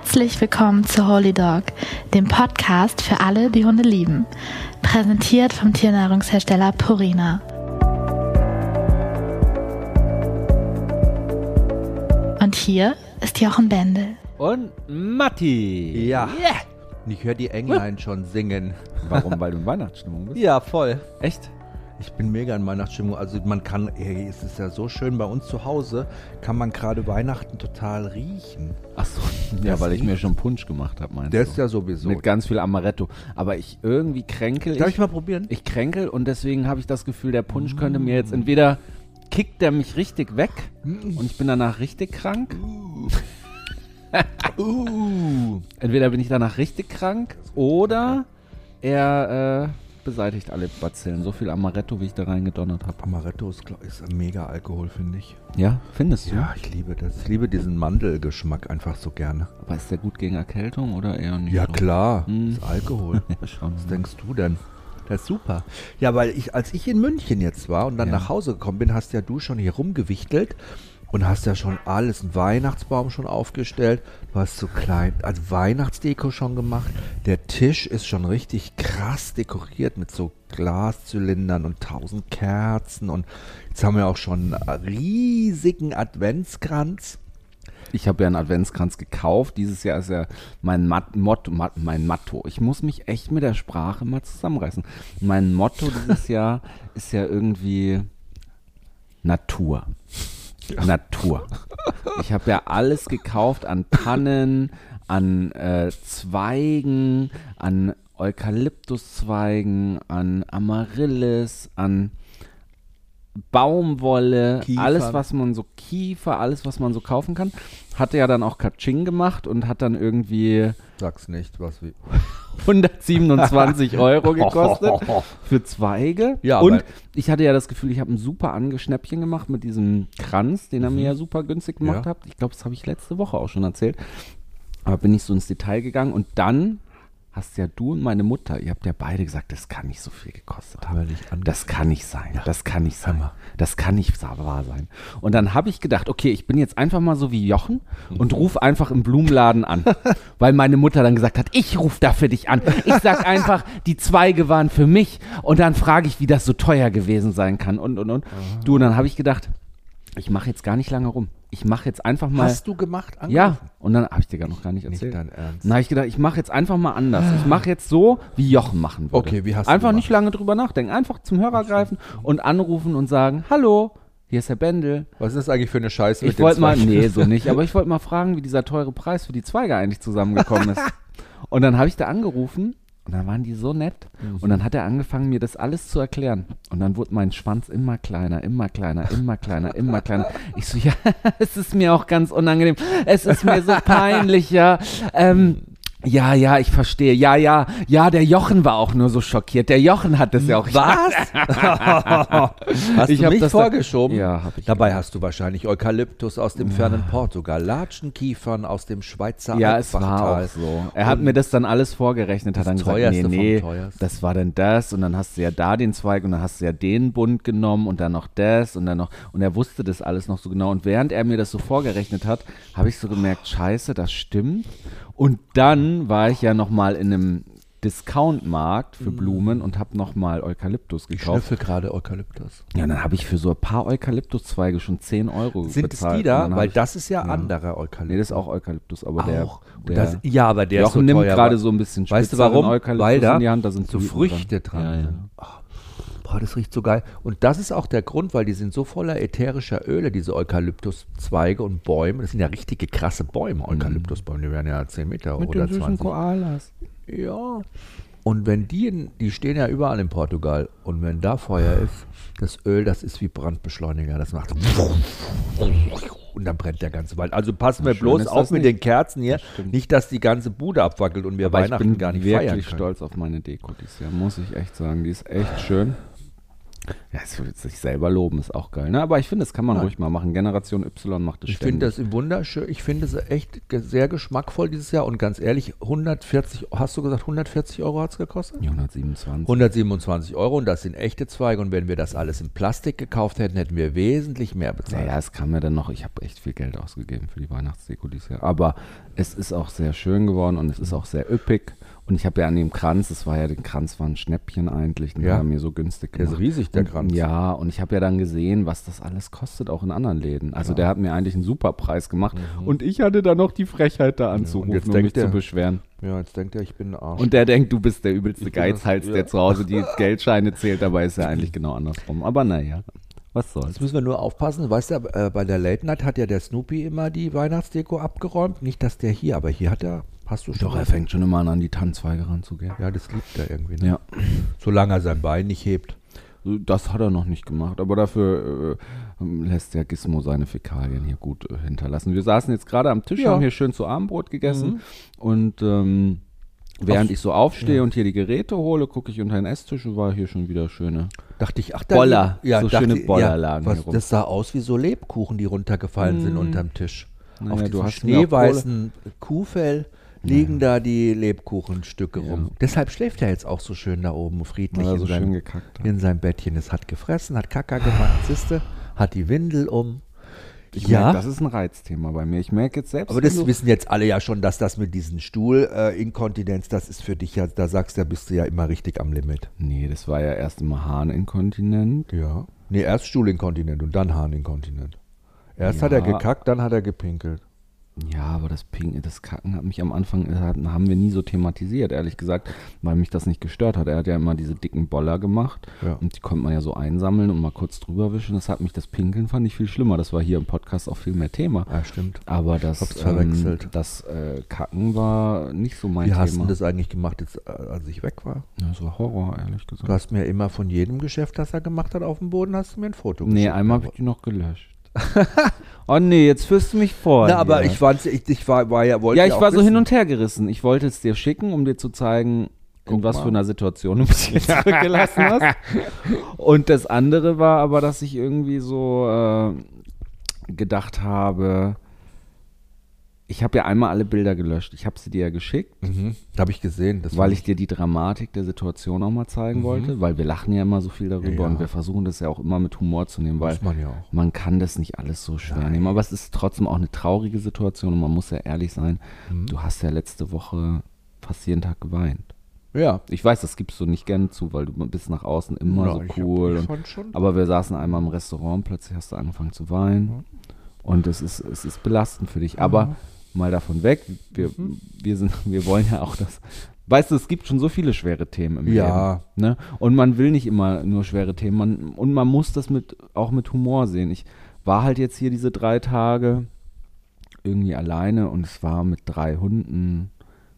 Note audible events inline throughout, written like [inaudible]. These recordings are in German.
Herzlich willkommen zu Holy Dog, dem Podcast für alle, die Hunde lieben. Präsentiert vom Tiernahrungshersteller Purina. Und hier ist Jochen Bendel. Und Matti. Ja. Und ich höre die Englein schon singen. Warum? Weil du in Weihnachtsstimmung bist? Ja, voll. Echt? Ich bin mega in Weihnachtsstimmung. Also man kann, ey, es ist ja so schön bei uns zu Hause, kann man gerade Weihnachten total riechen. Ach so, ja, Das weil ich mir schon Punsch gemacht habe, meinst Der du? ist ja sowieso. Mit ganz viel Amaretto. Aber ich irgendwie kränkel. Darf ich mal probieren? Ich kränkel und deswegen habe ich das Gefühl, der Punsch könnte mir jetzt entweder kickt der mich richtig weg und ich bin danach richtig krank. [laughs] Uh. Entweder bin ich danach richtig krank oder er äh, beseitigt alle Bazillen. So viel Amaretto, wie ich da reingedonnert habe. Amaretto ist, glaub- ist ein mega Alkohol, finde ich. Ja, findest du? Ja, ich liebe das. Ich liebe diesen Mandelgeschmack einfach so gerne. Aber ist der gut gegen Erkältung oder eher nicht? Ja, so? klar. Hm. Ist Alkohol. [laughs] Ja, schon. Was denkst du denn? Das ist super. Ja, weil ich, als ich in München jetzt war und dann Ja. nach Hause gekommen bin, hast ja du schon hier rumgewichtelt und hast ja schon alles, einen Weihnachtsbaum schon aufgestellt. Du hast so klein, also Weihnachtsdeko schon gemacht. Der Tisch ist schon richtig krass dekoriert mit so Glaszylindern und tausend Kerzen und jetzt haben wir auch schon einen riesigen Adventskranz. Ich habe ja einen Adventskranz gekauft. Dieses Jahr ist ja mein Mat Motto, Mat mein Motto. Ich muss mich echt mit der Sprache mal zusammenreißen. Mein Motto dieses [laughs] Jahr ist ja irgendwie Natur. Natur. Ich habe ja alles gekauft an Tannen, an äh, Zweigen, an Eukalyptuszweigen, an Amaryllis, an Baumwolle, Kiefern. alles was man so Kiefer, alles was man so kaufen kann. Hatte ja dann auch Katsching gemacht und hat dann irgendwie Sag's nicht, was wie. 127 [laughs] Euro gekostet für Zweige. Ja, und ich hatte ja das Gefühl, ich habe ein super Angeschnäppchen gemacht mit diesem Kranz, den er mir ja super günstig gemacht Mhm. Ja. hat. Ich glaube, das habe ich letzte Woche auch schon erzählt. Aber bin ich so ins Detail gegangen und dann hast ja du und meine Mutter, ihr habt ja beide gesagt, das kann nicht so viel gekostet Haben Das kann nicht sein. Das kann nicht sein. Hammer. Das kann nicht wahr sein. Und dann habe ich gedacht, okay, ich bin jetzt einfach mal so wie Jochen und rufe einfach im Blumenladen an. [laughs] weil meine Mutter dann gesagt hat, ich rufe da für dich an. Ich sag einfach, die Zweige waren für mich. Und dann frage ich, wie das so teuer gewesen sein kann. Und, und, und. Du, und dann habe ich gedacht, ich mache jetzt gar nicht lange rum. Ich mache jetzt einfach mal. Hast du gemacht? ja, angerufen? und dann habe ich dir gar noch gar nicht Nicht erzählt. dein Ernst. Dann habe ich gedacht, ich mache jetzt einfach mal anders. Ich mache jetzt so, wie Jochen machen würde. Okay, wie hast du Einfach gemacht? nicht lange drüber nachdenken. Einfach zum Hörer greifen und anrufen und sagen, hallo, hier ist Herr Bendel. Was ist das eigentlich für eine Scheiße Ich mit wollte mal, nee, [laughs] so nicht, aber ich wollte mal fragen, wie dieser teure Preis für die Zweige eigentlich zusammengekommen ist. [laughs] Und dann habe ich da angerufen und dann waren die so nett und dann hat er angefangen, mir das alles zu erklären. Und dann wurde mein Schwanz immer kleiner, immer kleiner, immer kleiner, immer kleiner. Ich so, [laughs] ja, es ist mir auch ganz unangenehm. Es ist mir so [laughs] peinlich, ja. Ähm, ja, ja, ich verstehe. Ja, ja, ja, der Jochen war auch nur so schockiert. Der Jochen hat das ja auch. Was? [laughs] hast Ich du mich das da- vorgeschoben? Ja, hab ich Dabei hast du wahrscheinlich Eukalyptus aus dem fernen Portugal, Latschenkiefern aus dem Schweizer Ja, es war auch so. Er hat mir das dann alles vorgerechnet, hat dann gesagt, nee, nee, das war dann das und dann hast du ja da den Zweig und dann hast du ja den Bund genommen und dann noch das und dann noch und er wusste das alles noch so genau und während er mir das so vorgerechnet hat, habe ich so gemerkt, scheiße, das stimmt und dann war ich ja noch mal in einem Discount-Markt für Blumen und habe noch mal Eukalyptus Ich gekauft. schnüffel gerade Eukalyptus. Ja, dann habe ich für so ein paar Eukalyptuszweige schon 10 Euro Sind es bezahlt. die Und da? Weil ich, das ist ja, anderer Eukalyptus. Nee, das ist auch Eukalyptus, aber der, auch. der das, ja, aber der Jochen ist so nimmt gerade so ein bisschen Weißt du warum? Eukalyptus Weil da in die Hand, da sind so Früchte dran, Ja, ja. sind. Ah, boah, das riecht so geil. Und das ist auch der Grund, weil die sind so voller ätherischer Öle, diese Eukalyptuszweige und Bäume. Das sind ja richtige krasse Bäume, Eukalyptusbäume. Die werden ja 10 Meter Mhm. Mit oder den süßen 20. Koalas. Ja. Und wenn die, in, die stehen ja überall in Portugal. Und wenn da Feuer ist, das Öl, das ist wie Brandbeschleuniger. Das macht [laughs] und dann brennt der ganze Wald. Also passen wir bloß auf das mit nicht. den Kerzen hier. stimmt. Nicht, dass die ganze Bude abwackelt und wir Aber ich Weihnachten bin gar nicht wirklich feiern können. stolz auf meine Deko dieses Jahr, muss ich echt sagen. Die ist echt schön. Ja, es wird sich selber loben, ist auch geil. Ne? Aber ich finde, das kann man Nein. ruhig mal machen. Generation Y macht das Ich finde das wunderschön. Ich finde es echt sehr geschmackvoll dieses Jahr. Und ganz ehrlich, 140, hast du gesagt, 140 Euro hat es gekostet? 127. 127 Euro und das sind echte Zweige. Und wenn wir das alles in Plastik gekauft hätten, hätten wir wesentlich mehr bezahlt. Naja, es kam ja dann noch, ich habe echt viel Geld ausgegeben für die Weihnachtsdeko dieses Jahr. Aber es ist auch sehr schön geworden und es ist auch sehr üppig. Und ich habe ja an dem Kranz, das war ja, der Kranz war ein Schnäppchen eigentlich, den Ja. er mir so günstig Der ist gemacht. riesig, der Und- Kranz. Ja, und ich habe ja dann gesehen, was das alles kostet, auch in anderen Läden. Also der hat mir eigentlich einen super Preis gemacht. Und ich hatte dann noch die Frechheit da anzurufen, Mhm. jetzt um mich zu der- beschweren. Ja, jetzt denkt er, ich bin ein Arsch. Und der denkt, du bist der übelste Ich das- Geizhals, ja. der zu Hause die [laughs] Geldscheine zählt. Dabei ist er eigentlich genau andersrum. Aber naja, was soll's. Jetzt müssen wir nur aufpassen. Weißt du, äh, bei der Late Night hat ja der Snoopy immer die Weihnachtsdeko abgeräumt. Nicht, dass der hier, aber hier hat er, hast du schon. Doch, er fängt schon immer an, an die Tannenzweige ranzugehen. Ja, das liebt er irgendwie. Ne? Ja. Solange er sein Bein nicht hebt. Das hat er noch nicht gemacht, aber dafür äh, lässt der Gizmo seine Fäkalien hier gut äh, hinterlassen. Wir saßen jetzt gerade am Tisch, Ja. haben hier schön zu Abendbrot gegessen Mhm. und ähm, während Ach, ich so aufstehe ja. und hier die Geräte hole, gucke ich unter den Esstisch und war hier schon wieder schöne. Dachte ich, ach, da Boller, ja, so dachte schöne ich, Boller ja, lagen was, hier rum. Das sah aus wie so Lebkuchen, die runtergefallen sind Mm. unterm Tisch. Naja, Auf du hast auch schneeweißen Kuhfell liegen da die Lebkuchenstücke Ja. rum. Deshalb schläft er jetzt auch so schön da oben, friedlich in, so schön seinem, gekackt in seinem Bettchen. Es hat gefressen, hat Kacker gemacht, [sighs] siehste, hat die Windel um. Ich ja, merk, das ist ein Reizthema bei mir. Ich merke jetzt selbst. aber das wissen jetzt alle ja schon, dass das mit diesem Stuhlinkontinenz, das ist für dich ja, da sagst du, da bist du ja immer richtig am Limit. Nee, das war ja erst immer Harninkontinent. Ja. Nee, erst Stuhlinkontinent und dann Harninkontinent. Erst Ja. hat er gekackt, dann hat er gepinkelt. Ja, aber das Ping, das Kacken hat mich am Anfang, äh, hat, haben wir nie so thematisiert, ehrlich gesagt, weil mich das nicht gestört hat. Er hat ja immer diese dicken Boller gemacht Ja. und die konnte man ja so einsammeln und mal kurz drüber wischen. Das hat mich, das Pinkeln fand ich viel schlimmer. Das war hier im Podcast auch viel mehr Thema. Ja, stimmt. Aber das, ähm, verwechselt. das äh, Kacken war nicht so mein Wie hast Thema. du das eigentlich gemacht, jetzt, äh, als ich weg war? Ja, das war Horror, ehrlich gesagt. Du hast mir immer von jedem Geschäft, das er gemacht hat, auf dem Boden, hast du mir ein Foto nee, geschickt. einmal habe ich die noch gelöscht. [laughs] oh nee, jetzt führst du mich vor. Na, aber ich, fand's, ich, ich war, war ja, wollte Ja, ich auch war so wissen. hin und her gerissen. Ich wollte es dir schicken, um dir zu zeigen, in Guck was mal. für einer Situation du mich jetzt [laughs] zurückgelassen hast. Und das andere war aber, dass ich irgendwie so äh, gedacht habe, ich habe ja einmal alle Bilder gelöscht. Ich habe sie dir ja geschickt, Mhm, habe ich gesehen. Weil ich dir die Dramatik der Situation auch mal zeigen Mhm. wollte, weil wir lachen ja immer so viel darüber Ja. und wir versuchen das ja auch immer mit Humor zu nehmen, weil man ja auch. man kann das nicht alles so schwer Nein. nehmen. Aber es ist trotzdem auch eine traurige Situation und man muss ja ehrlich sein. Mhm. Du hast ja letzte Woche fast jeden Tag geweint. Ja. Ich weiß, das gibst du nicht gerne zu, weil du bist nach außen immer Ja, so hab- cool. ich und, schon. aber wir saßen einmal im Restaurant, plötzlich hast du angefangen zu weinen. Und es ist, es ist belastend für dich. Aber mal davon weg, wir, Mhm. wir, sind, [laughs] wir wollen ja auch das. Weißt du, es gibt schon so viele schwere Themen im Ja. Leben. Ne? Und man will nicht immer nur schwere Themen. Man, und man muss das mit, auch mit Humor sehen. Ich war halt jetzt hier diese drei Tage irgendwie alleine und es war mit drei Hunden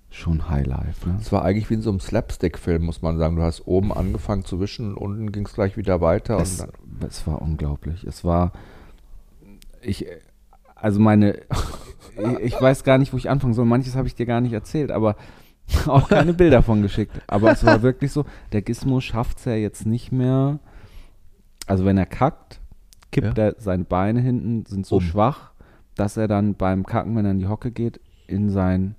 schon Highlife. Ne? Es war eigentlich wie in so einem Slapstick-Film, muss man sagen. Du hast oben angefangen zu wischen und unten ging es gleich wieder weiter. Es, es war unglaublich. Es war, ich, also meine, [laughs] ich, weiß gar nicht, wo ich anfangen soll. Manches habe ich dir gar nicht erzählt, aber [laughs] auch keine Bilder von geschickt. Aber es war wirklich so, der Gizmo schafft es ja jetzt nicht mehr. Also wenn er kackt, kippt er seine Beine hinten, sind so Um. schwach, dass er dann beim Kacken, wenn er in die Hocke geht, in sein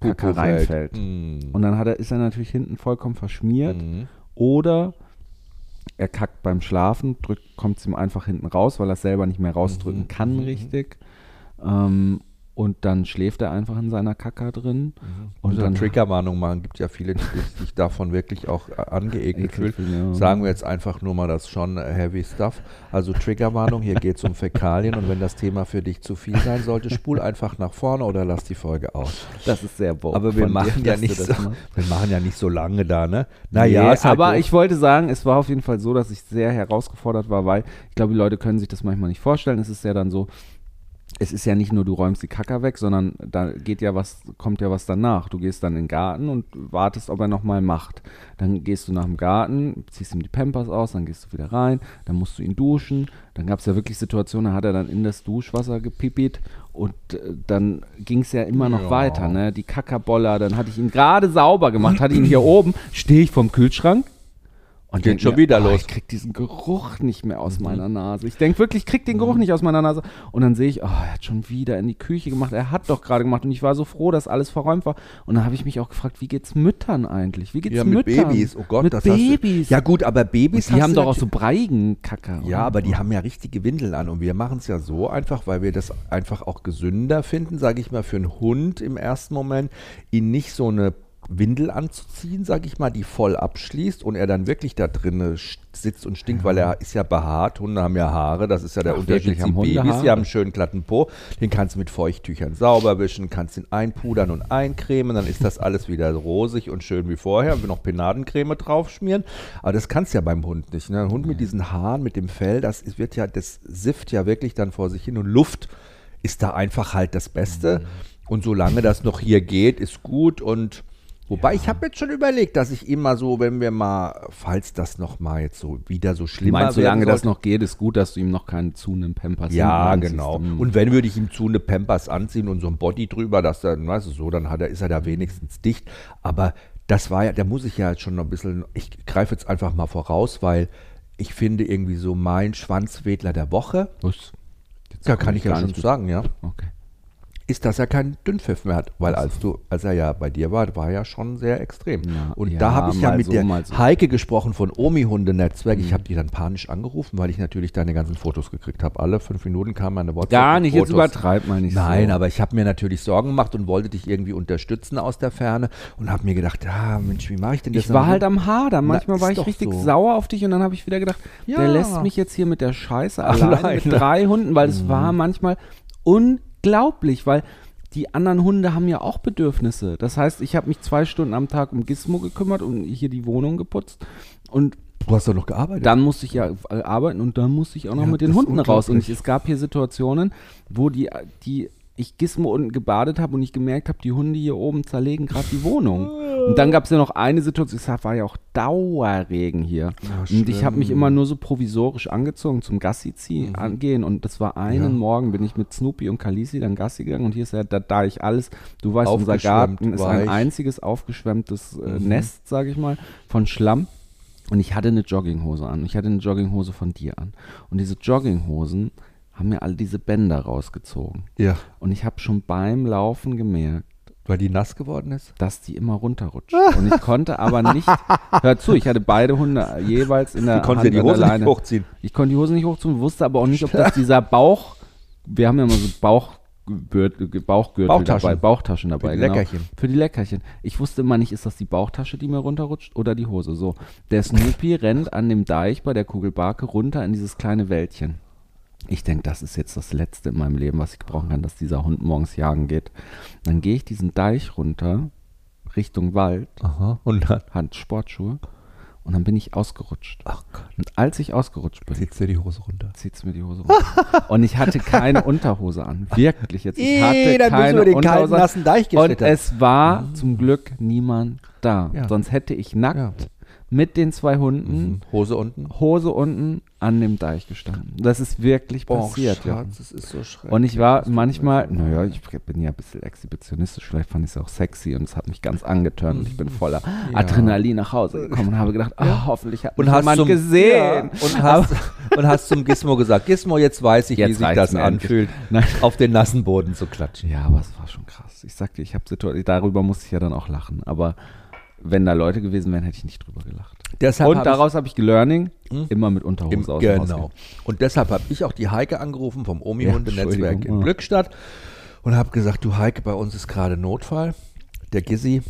Kacker reinfällt. Mhm. Und dann hat er, ist er natürlich hinten vollkommen verschmiert. Mhm. Oder er kackt beim Schlafen, kommt es ihm einfach hinten raus, weil er es selber nicht mehr rausdrücken Mhm, kann, mhm, richtig. Ähm, und dann schläft er einfach in seiner Kacker drin. Und Und dann dann Triggerwarnung machen. Gibt ja viele, die sich davon wirklich auch äh, angeekelt fühlen. Ja. Sagen wir jetzt einfach nur mal, das schon äh, heavy stuff. Also Triggerwarnung, hier geht es um Fäkalien und wenn das Thema für dich zu viel sein sollte, spul einfach nach vorne oder lass die Folge aus. Das ist sehr woke Aber wir machen dir, ja nicht so, machst. wir machen ja nicht so lange da, ne? Naja, ist halt aber doof. ich wollte sagen, es war auf jeden Fall so, dass ich sehr herausgefordert war, weil ich glaube, die Leute können sich das manchmal nicht vorstellen. Es ist ja dann so, es ist ja nicht nur, du räumst die Kacker weg, sondern da geht ja was, kommt ja was danach. Du gehst dann in den Garten und wartest, ob er nochmal macht. Dann gehst du nach dem Garten, ziehst ihm die Pampers aus, dann gehst du wieder rein, dann musst du ihn duschen. Dann gab es ja wirklich Situationen, da hat er dann in das Duschwasser gepipit und äh, dann ging es ja immer noch Ja. weiter, ne? Die Kackerboller, dann hatte ich ihn gerade sauber gemacht, hatte ihn hier oben, stehe ich vom Kühlschrank Und Geht schon mir, wieder oh, los. Ich krieg diesen Geruch nicht mehr aus meiner Nase. Ich denke wirklich, ich krieg den Geruch nicht aus meiner Nase. Und dann sehe ich, oh, er hat schon wieder in die Küche gemacht. Er hat doch gerade gemacht. Und ich war so froh, dass alles verräumt war. Und dann habe ich mich auch gefragt, wie geht's Müttern eigentlich? Wie geht's Ja, mit Müttern? Babys. Oh Gott, mit das Babys. Du, ja gut, aber Babys die hast haben doch auch so breigen Kacker. Ja, aber die haben ja richtige Windeln an und wir machen es ja so einfach, weil wir das einfach auch gesünder finden, sage ich mal, für einen Hund im ersten Moment, ihn nicht so eine Windel anzuziehen, sage ich mal, die voll abschließt und er dann wirklich da drinnen sitzt und stinkt, weil er ist ja behaart. Hunde haben ja Haare, das ist ja der Ach, Unterschied zu Babys. Die haben einen schönen glatten Po, den kannst du mit Feuchttüchern sauber wischen, kannst ihn einpudern und eincremen, dann ist das alles wieder rosig und schön wie vorher. Und noch Penadencreme draufschmieren. Aber das kannst du ja beim Hund nicht. Ne? Ein Hund mit diesen Haaren, mit dem Fell, das wird ja, das sifft ja wirklich dann vor sich hin und Luft ist da einfach halt das Beste. Mhm. Und solange das noch hier geht, ist gut und Wobei ich habe jetzt schon überlegt, dass ich immer so, wenn wir mal, falls das noch mal jetzt so wieder so du, werden solange das noch geht, ist gut, dass du ihm noch keinen zu einem Pampers ja, anziehst. genau. Und wenn würde ich ihm zu eine Pampers anziehen und so ein Body drüber, dass dann, weißt du, so, dann hat er, ist er da wenigstens dicht. Aber das war ja, da muss ich ja jetzt schon noch ein bisschen, ich greife jetzt einfach mal voraus, weil ich finde irgendwie so mein Schwanzwedler der Woche, Was? Jetzt da kann ich ja schon sagen, ja, Okay. Ist, dass er keinen Dünnpfiff mehr hat. Weil als du, als er ja bei dir war, war er ja schon sehr extrem. Ja, und ja, da habe ich ja mit so, der so. Heike gesprochen von Omi-Hunde-Netzwerk. Mhm. Ich habe die dann panisch angerufen, weil ich natürlich deine ganzen Fotos gekriegt habe. Alle fünf Minuten kam eine WhatsApp. Gar nicht, jetzt Fotos. übertreib mal nicht Nein, so. aber ich habe mir natürlich Sorgen gemacht und wollte dich irgendwie unterstützen aus der Ferne und habe mir gedacht, ja, Mensch, wie mache ich denn das? Ich war halt am Hadern. Manchmal ist war ich richtig sauer auf dich und dann habe ich wieder gedacht, Ja. der lässt mich jetzt hier mit der Scheiße [laughs] alleine, Alleine. mit drei Hunden, weil es Mhm. war manchmal unglaublich, weil die anderen Hunde haben ja auch Bedürfnisse. Das heißt, ich habe mich zwei Stunden am Tag um Gizmo gekümmert und hier die Wohnung geputzt und Du hast doch noch gearbeitet. dann musste ich ja äh, arbeiten und dann musste ich auch noch Ja, mit den Hunden raus. Und es gab hier Situationen, wo die, die ich Gizmo unten gebadet habe und ich gemerkt habe, die Hunde hier oben zerlegen gerade die Wohnung. Und dann gab es ja noch eine Situation, es war ja auch Dauerregen hier. Ja, und ich habe mich immer nur so provisorisch angezogen zum Gassi ziehen, angehen. Und das war einen Ja. Morgen, bin ich mit Snoopy und Kalisi dann Gassi gegangen. Und hier ist ja, da, da ich alles, du weißt, unser Garten ist ein einziges aufgeschwemmtes äh, Mhm. Nest, sage ich mal, von Schlamm. Und ich hatte eine Jogginghose an. Ich hatte eine Jogginghose von dir an. Und diese Jogginghosen haben mir alle diese Bänder rausgezogen. ja, Und ich habe schon beim Laufen gemerkt, weil die nass geworden ist. dass die immer runterrutscht. Und ich konnte aber nicht, [laughs] hör zu, ich hatte beide Hunde jeweils in der Die konnte Hand die Hose nicht hochziehen. Ich konnte die Hose nicht hochziehen, wusste aber auch nicht, ob das [laughs] dieser Bauch, wir haben ja immer so Bauchgürtel, Bauchgürtel Bauchtaschen. dabei, Bauchtaschen dabei. die genau. Leckerchen. Für die Leckerchen. Ich wusste immer nicht, ist das die Bauchtasche, die mir runterrutscht oder die Hose. So, der Snoopy rennt an dem Deich bei der Kugelbarke runter in dieses kleine Wäldchen. Ich denke, das ist jetzt das Letzte in meinem Leben, was ich gebrauchen kann, dass dieser Hund morgens jagen geht. Dann gehe ich diesen Deich runter, Richtung Wald, Aha. Und dann Hand Sportschuhe und dann bin ich ausgerutscht. Ach Gott. Und als ich ausgerutscht bin, zieht dir die Hose runter. zieht's mir die Hose runter. [laughs] und ich hatte keine Unterhose an. Wirklich jetzt. Ich Ih, hatte dann bist du keine über den kalten, Unterhose an. nassen Deich Und es war zum Glück niemand da. Ja. Sonst hätte ich nackt Ja. mit den zwei Hunden, Mhm. Hose unten. Hose unten, an dem Deich gestanden. Das ist wirklich passiert. ja. Schatz, das ist so schrecklich. Und ich war manchmal, naja, ich bin ja ein bisschen exhibitionistisch, vielleicht fand ich es auch sexy und es hat mich ganz angetörnt und ich bin voller [laughs] Ja. Adrenalin nach Hause gekommen und habe gedacht, [laughs] oh, hoffentlich hat Und mich jemand zum, gesehen. Ja, und, hast, [laughs] und hast zum Gizmo gesagt, Gizmo, jetzt weiß ich, wie Jetzt sich reicht's das anfühlt, auf den nassen Boden zu klatschen. Ja, aber es war schon krass. Ich sagte, ich habe Situationen, darüber musste ich ja dann auch lachen. Aber wenn da Leute gewesen wären, hätte ich nicht drüber gelacht. Deshalb Und hab daraus habe ich Learning, Hm? immer mit Unterhose Im, aus genau. Und deshalb habe ich auch die Heike angerufen vom Ja, Omi-Hunde-Netzwerk Entschuldigung, in ja. Glückstadt und habe gesagt, du Heike, bei uns ist gerade Notfall. Der Gizzi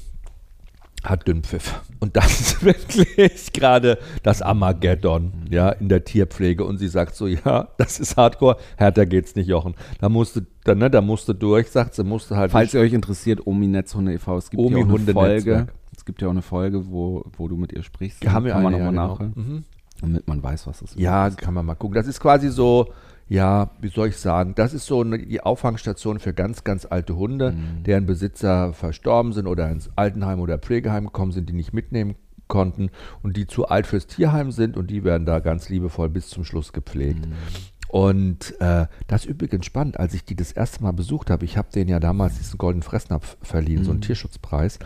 hat Dünnpfiff. Und das ist [laughs] wirklich gerade das Armageddon ja, in der Tierpflege. Und sie sagt so, ja, das ist Hardcore, härter geht's nicht, Jochen. Da musste, da, ne, da musste durch, sagt sie, musste halt Falls ihr euch interessiert, Omi Netzhunde e.V., es gibt Omi ja auch eine Folge. Netzwerk. Es gibt ja auch eine Folge, wo, wo du mit ihr sprichst. haben wir Kann man nochmal ja, genau. nachhören, Mhm. damit man weiß, was es Ja, ist. kann man mal gucken. Das ist quasi so, ja, wie soll ich sagen, das ist so eine, die Auffangstation für ganz, ganz alte Hunde, Mhm. deren Besitzer verstorben sind oder ins Altenheim oder Pflegeheim gekommen sind, die nicht mitnehmen konnten und die zu alt fürs Tierheim sind und die werden da ganz liebevoll bis zum Schluss gepflegt. Mhm. Und äh, das ist übrigens spannend, als ich die das erste Mal besucht habe, ich habe denen ja damals diesen goldenen Fressnapf verliehen, so einen Tierschutzpreis.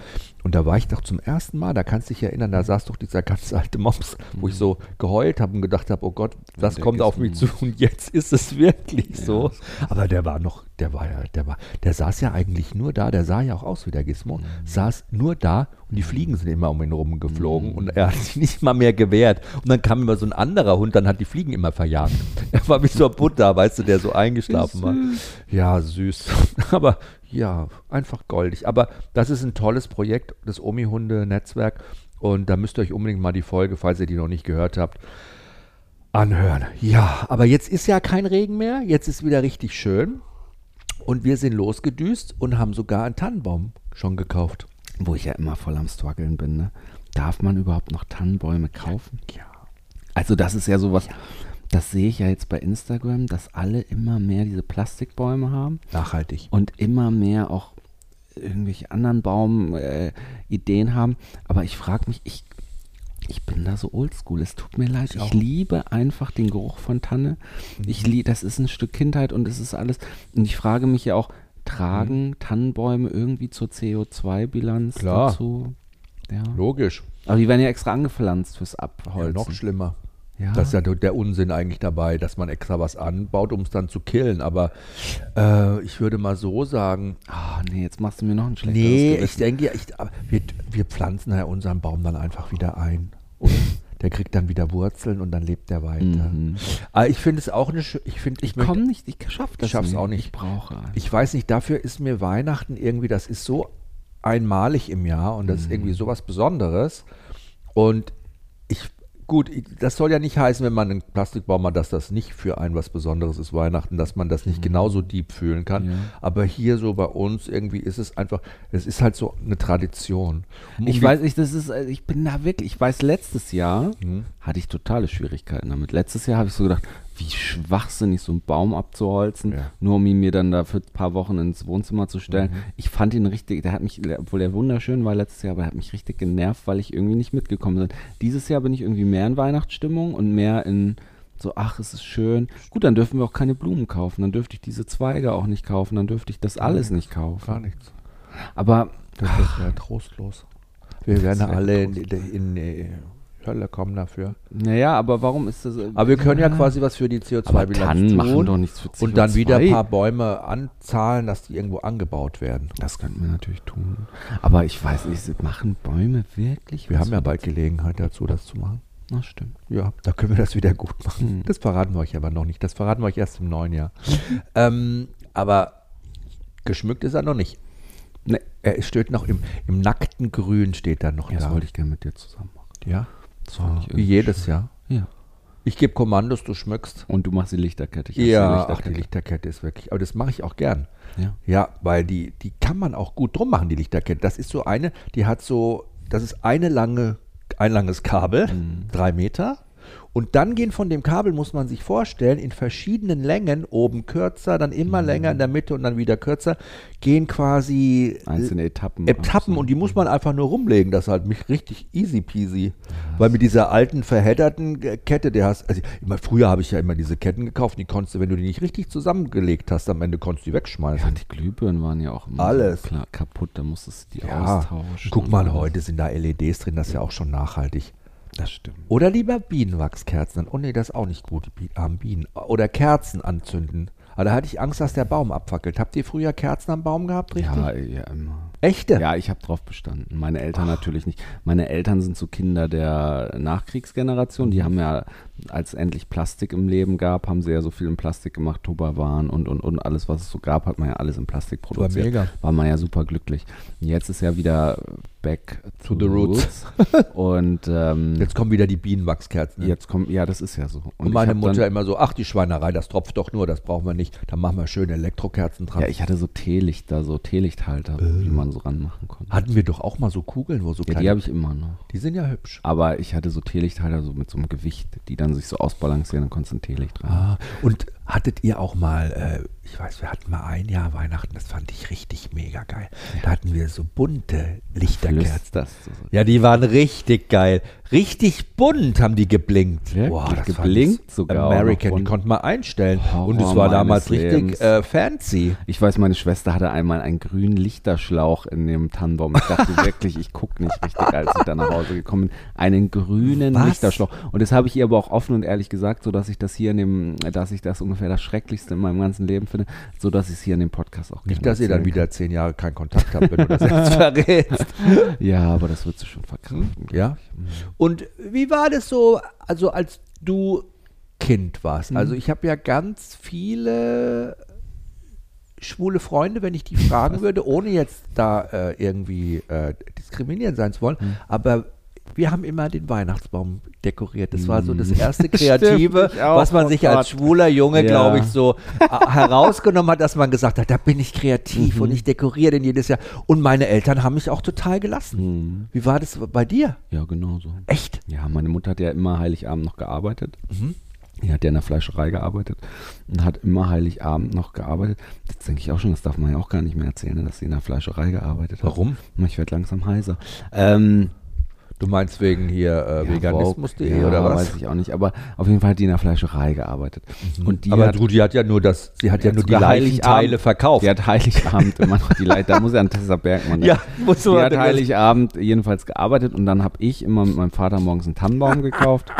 Und da war ich doch zum ersten Mal, da kannst du dich erinnern, da saß doch dieser ganz alte Mops, wo ich so geheult habe und gedacht habe, oh Gott, was kommt auf mich zu? Und jetzt ist es wirklich so. Aber der war noch, der war ja, der war, der saß ja eigentlich nur da, der sah ja auch aus wie der Gizmo, saß nur da und die Fliegen sind immer um ihn rum geflogen und er hat sich nicht mal mehr gewehrt. Und dann kam immer so ein anderer Hund, dann hat die Fliegen immer verjagt. [laughs] Er war wie so ein Buddha, weißt du, der so eingeschlafen war. Ja, süß. [laughs] Aber ja, einfach goldig. Aber das ist ein tolles Projekt, das Omi-Hunde-Netzwerk. Und da müsst ihr euch unbedingt mal die Folge, falls ihr die noch nicht gehört habt, anhören. Ja, aber jetzt ist ja kein Regen mehr. Jetzt ist wieder richtig schön. Und wir sind losgedüst und haben sogar einen Tannenbaum schon gekauft. Wo ich ja immer voll am struggeln bin, ne? Darf man überhaupt noch Tannenbäume kaufen? Ja. Also das ist ja sowas, das sehe ich ja jetzt bei Instagram, dass alle immer mehr diese Plastikbäume haben Nachhaltig. und immer mehr auch irgendwelche anderen Baumideen äh, haben. Aber ich frage mich, ich, ich bin da so oldschool. Es tut mir leid. Ich Ich, liebe einfach den Geruch von Tanne. Ich liebe, das ist ein Stück Kindheit und es ist alles. Und ich frage mich ja auch, tragen Tannenbäume irgendwie zur CO2-Bilanz Klar. dazu? Ja. Logisch. Aber die werden ja extra angepflanzt fürs Ja, Abholzen. noch schlimmer. Ja. Das ist ja der Unsinn eigentlich dabei, dass man extra was anbaut, um es dann zu killen. Aber äh, ich würde mal so sagen, Ah, nee, jetzt machst du mir noch ein schlechtes nee, ich Gewissen. denke, ich, wir, wir pflanzen ja unseren Baum dann einfach wieder ein. Und der kriegt dann wieder Wurzeln und dann lebt der weiter. Mhm. Aber ich finde es auch eine, schö- ich ich, Ich komme nicht, ich schaff das schaff's nicht. auch nicht. Ich brauche einen. Ich weiß nicht, dafür ist mir Weihnachten irgendwie, das ist so einmalig im Jahr und das ist irgendwie sowas Besonderes. Und ich, gut, das soll ja nicht heißen, wenn man einen Plastikbaum hat, dass das nicht für ein was Besonderes ist, Weihnachten, dass man das nicht genauso deep fühlen kann. Ja. Aber hier so bei uns irgendwie ist es einfach, es ist halt so eine Tradition. Um Ich weiß nicht, das ist, äh, ich bin da wirklich, ich weiß, letztes Jahr Hm? hatte ich totale Schwierigkeiten damit. Letztes Jahr habe ich so gedacht, wie schwachsinnig, so einen Baum abzuholzen, Ja. nur um ihn mir dann da für ein paar Wochen ins Wohnzimmer zu stellen. Mhm. Ich fand ihn richtig, der hat mich, obwohl er wunderschön war letztes Jahr, aber er hat mich richtig genervt, weil ich irgendwie nicht mitgekommen bin. Dieses Jahr bin ich irgendwie mehr in Weihnachtsstimmung und mehr in so, ach, es ist schön. Gut, dann dürfen wir auch keine Blumen kaufen, dann dürfte ich diese Zweige auch nicht kaufen, dann dürfte ich das alles nicht kaufen. Gar nichts. Aber Das ist ja trostlos. Wir werden alle in, in, die Hölle kommen dafür. naja, aber warum ist das? Aber wir können ja quasi was für die Aber CO2-Bilanz Tannen machen doch tun nichts für und dann wieder ein CO2. paar Bäume anzahlen, dass die irgendwo angebaut werden. Das könnten wir natürlich tun. Aber ich weiß nicht, machen Bäume wirklich? Wir was haben ja bald Gelegenheit dazu, das zu machen. Na, stimmt. Ja, da können wir das wieder gut machen. Hm. Das verraten wir euch aber noch nicht. Das verraten wir euch erst im neuen Jahr. [laughs] ähm, aber geschmückt ist er noch nicht. Nee. Er steht noch im, im nackten Grün, steht er noch Ja, das da. wollte ich gerne mit dir zusammen machen. Ja, Das fand ich wie irgendwie jedes schön. Jahr. Ja. Ich gebe Kommandos, du schmückst. Und du machst die Lichterkette. Ich Ja, ach, die Lichterkette ist wirklich, aber das mache ich auch gern. Ja. Ja, weil die, die kann man auch gut drum machen, die Lichterkette. Das ist so eine, die hat so, das ist eine lange, ein langes Kabel, Mhm. drei Meter. Und dann gehen von dem Kabel, muss man sich vorstellen, in verschiedenen Längen, oben kürzer, dann immer Mhm. länger in der Mitte und dann wieder kürzer, gehen quasi Einzelne Etappen. Etappen ab, so. und die muss man einfach nur rumlegen. Das ist halt mich richtig easy peasy. Weil mit dieser alten verhedderten äh, Kette, der hast, also immer, früher habe ich ja immer diese Ketten gekauft, die konntest du, wenn du die nicht richtig zusammengelegt hast, am Ende konntest du die Ja, wegschmeißen. die Glühbirnen waren ja auch immer Alles. So klar, kaputt, da musstest du die Ja, austauschen. guck mal, heute sind da LEDs drin, das ist ja auch schon nachhaltig. Das stimmt. Oder lieber Bienenwachskerzen. Oh nee, das ist auch nicht gut, die Bi- armen Bienen. Oder Kerzen anzünden. Aber da hatte ich Angst, dass der Baum abfackelt. Habt ihr früher Kerzen am Baum gehabt, richtig? Ja, ja, immer. Echte? Ja, ich habe drauf bestanden. Meine Eltern natürlich nicht. Meine Eltern sind so Kinder der Nachkriegsgeneration. Die haben ja, als es endlich Plastik im Leben gab, haben sie ja so viel in Plastik gemacht. Tupperwaren und, und, und alles, was es so gab, hat man ja alles in Plastik produziert. mega. War man ja super glücklich. Jetzt ist ja wieder back to, To the roots. und ähm, jetzt, Jetzt kommen wieder die Bienenwachskerzen. ne? kommt, ja, das ist ja so. Und ich meine Mutter Dann, immer so, ach die Schweinerei, das tropft doch nur, das brauchen wir nicht. Da machen wir schöne Elektrokerzen dran. ja, ich hatte so Teelichter, so Teelichthalter, die man so ranmachen konnte. Hatten wir doch auch mal so Kugeln, wo so Ja, kleine... die habe ich immer noch. die sind ja hübsch. Aber ich hatte so Teelichthalter so mit so einem Gewicht, die dann sich so ausbalancieren und konntest ein Teelicht rein. Ah, und Hattet ihr auch mal, äh, ich weiß, wir hatten mal ein Jahr Weihnachten, das fand ich richtig mega geil. Da hatten wir so bunte Lichterkerzen. Du so. Ja, die waren richtig geil. Richtig bunt haben die geblinkt. Wirklich? fand Geblinkt ich sogar American, die bunt. konnte man einstellen. Horror Und es war damals richtig äh, fancy. Ich weiß, meine Schwester hatte einmal einen grünen Lichterschlauch in dem Tannenbaum. Ich dachte [laughs] wirklich, ich gucke nicht richtig, als ich da nach Hause gekommen bin. Einen grünen Was? Lichterschlauch. Und das habe ich ihr aber auch offen und ehrlich gesagt, so dass ich das hier in dem, dass ich das ungefähr das Schrecklichste in meinem ganzen Leben finde, so dass ich es hier in dem Podcast auch Nicht, dass ihr dann wieder zehn Jahre keinen Kontakt habt, wenn du das jetzt [laughs] verrätst. Ja, aber das wird sie schon verkraften. Ja. Und wie war das so, also als du Kind warst? Also ich habe ja ganz viele schwule Freunde, wenn ich die fragen würde, ohne jetzt da äh, irgendwie äh, diskriminierend sein zu wollen, aber wir haben immer den Weihnachtsbaum dekoriert. Das war so das erste [laughs] Kreative, auch. was man Oh sich als schwuler Junge, Ja. glaube ich, so [laughs] äh, herausgenommen hat, dass man gesagt hat, da bin ich kreativ und ich dekoriere den jedes Jahr. Und meine Eltern haben mich auch total gelassen. Wie war das bei dir? Ja, genau so. Echt? Ja, meine Mutter hat ja immer Heiligabend noch gearbeitet. Mhm. Die hat ja in der Fleischerei gearbeitet und hat immer Heiligabend noch gearbeitet. Das denke ich auch schon, das darf man ja auch gar nicht mehr erzählen, dass sie in der Fleischerei gearbeitet hat. Warum? Ich werde langsam heiser. Ähm, Du meinst wegen hier äh, ja, veganismus.de ja, oder was? weiß ich auch nicht, aber auf jeden Fall hat die in der Fleischerei gearbeitet. Und die Aber hat, du, die hat ja nur das, sie hat ja, nur die Heiligabend- verkauft. Die hat Heiligabend [laughs] immer noch die Leiter, da muss ja an Tessa Bergmann. ne? Ja, muss Die hat Heiligabend jedenfalls gearbeitet und dann habe ich immer mit meinem Vater morgens einen Tannenbaum gekauft.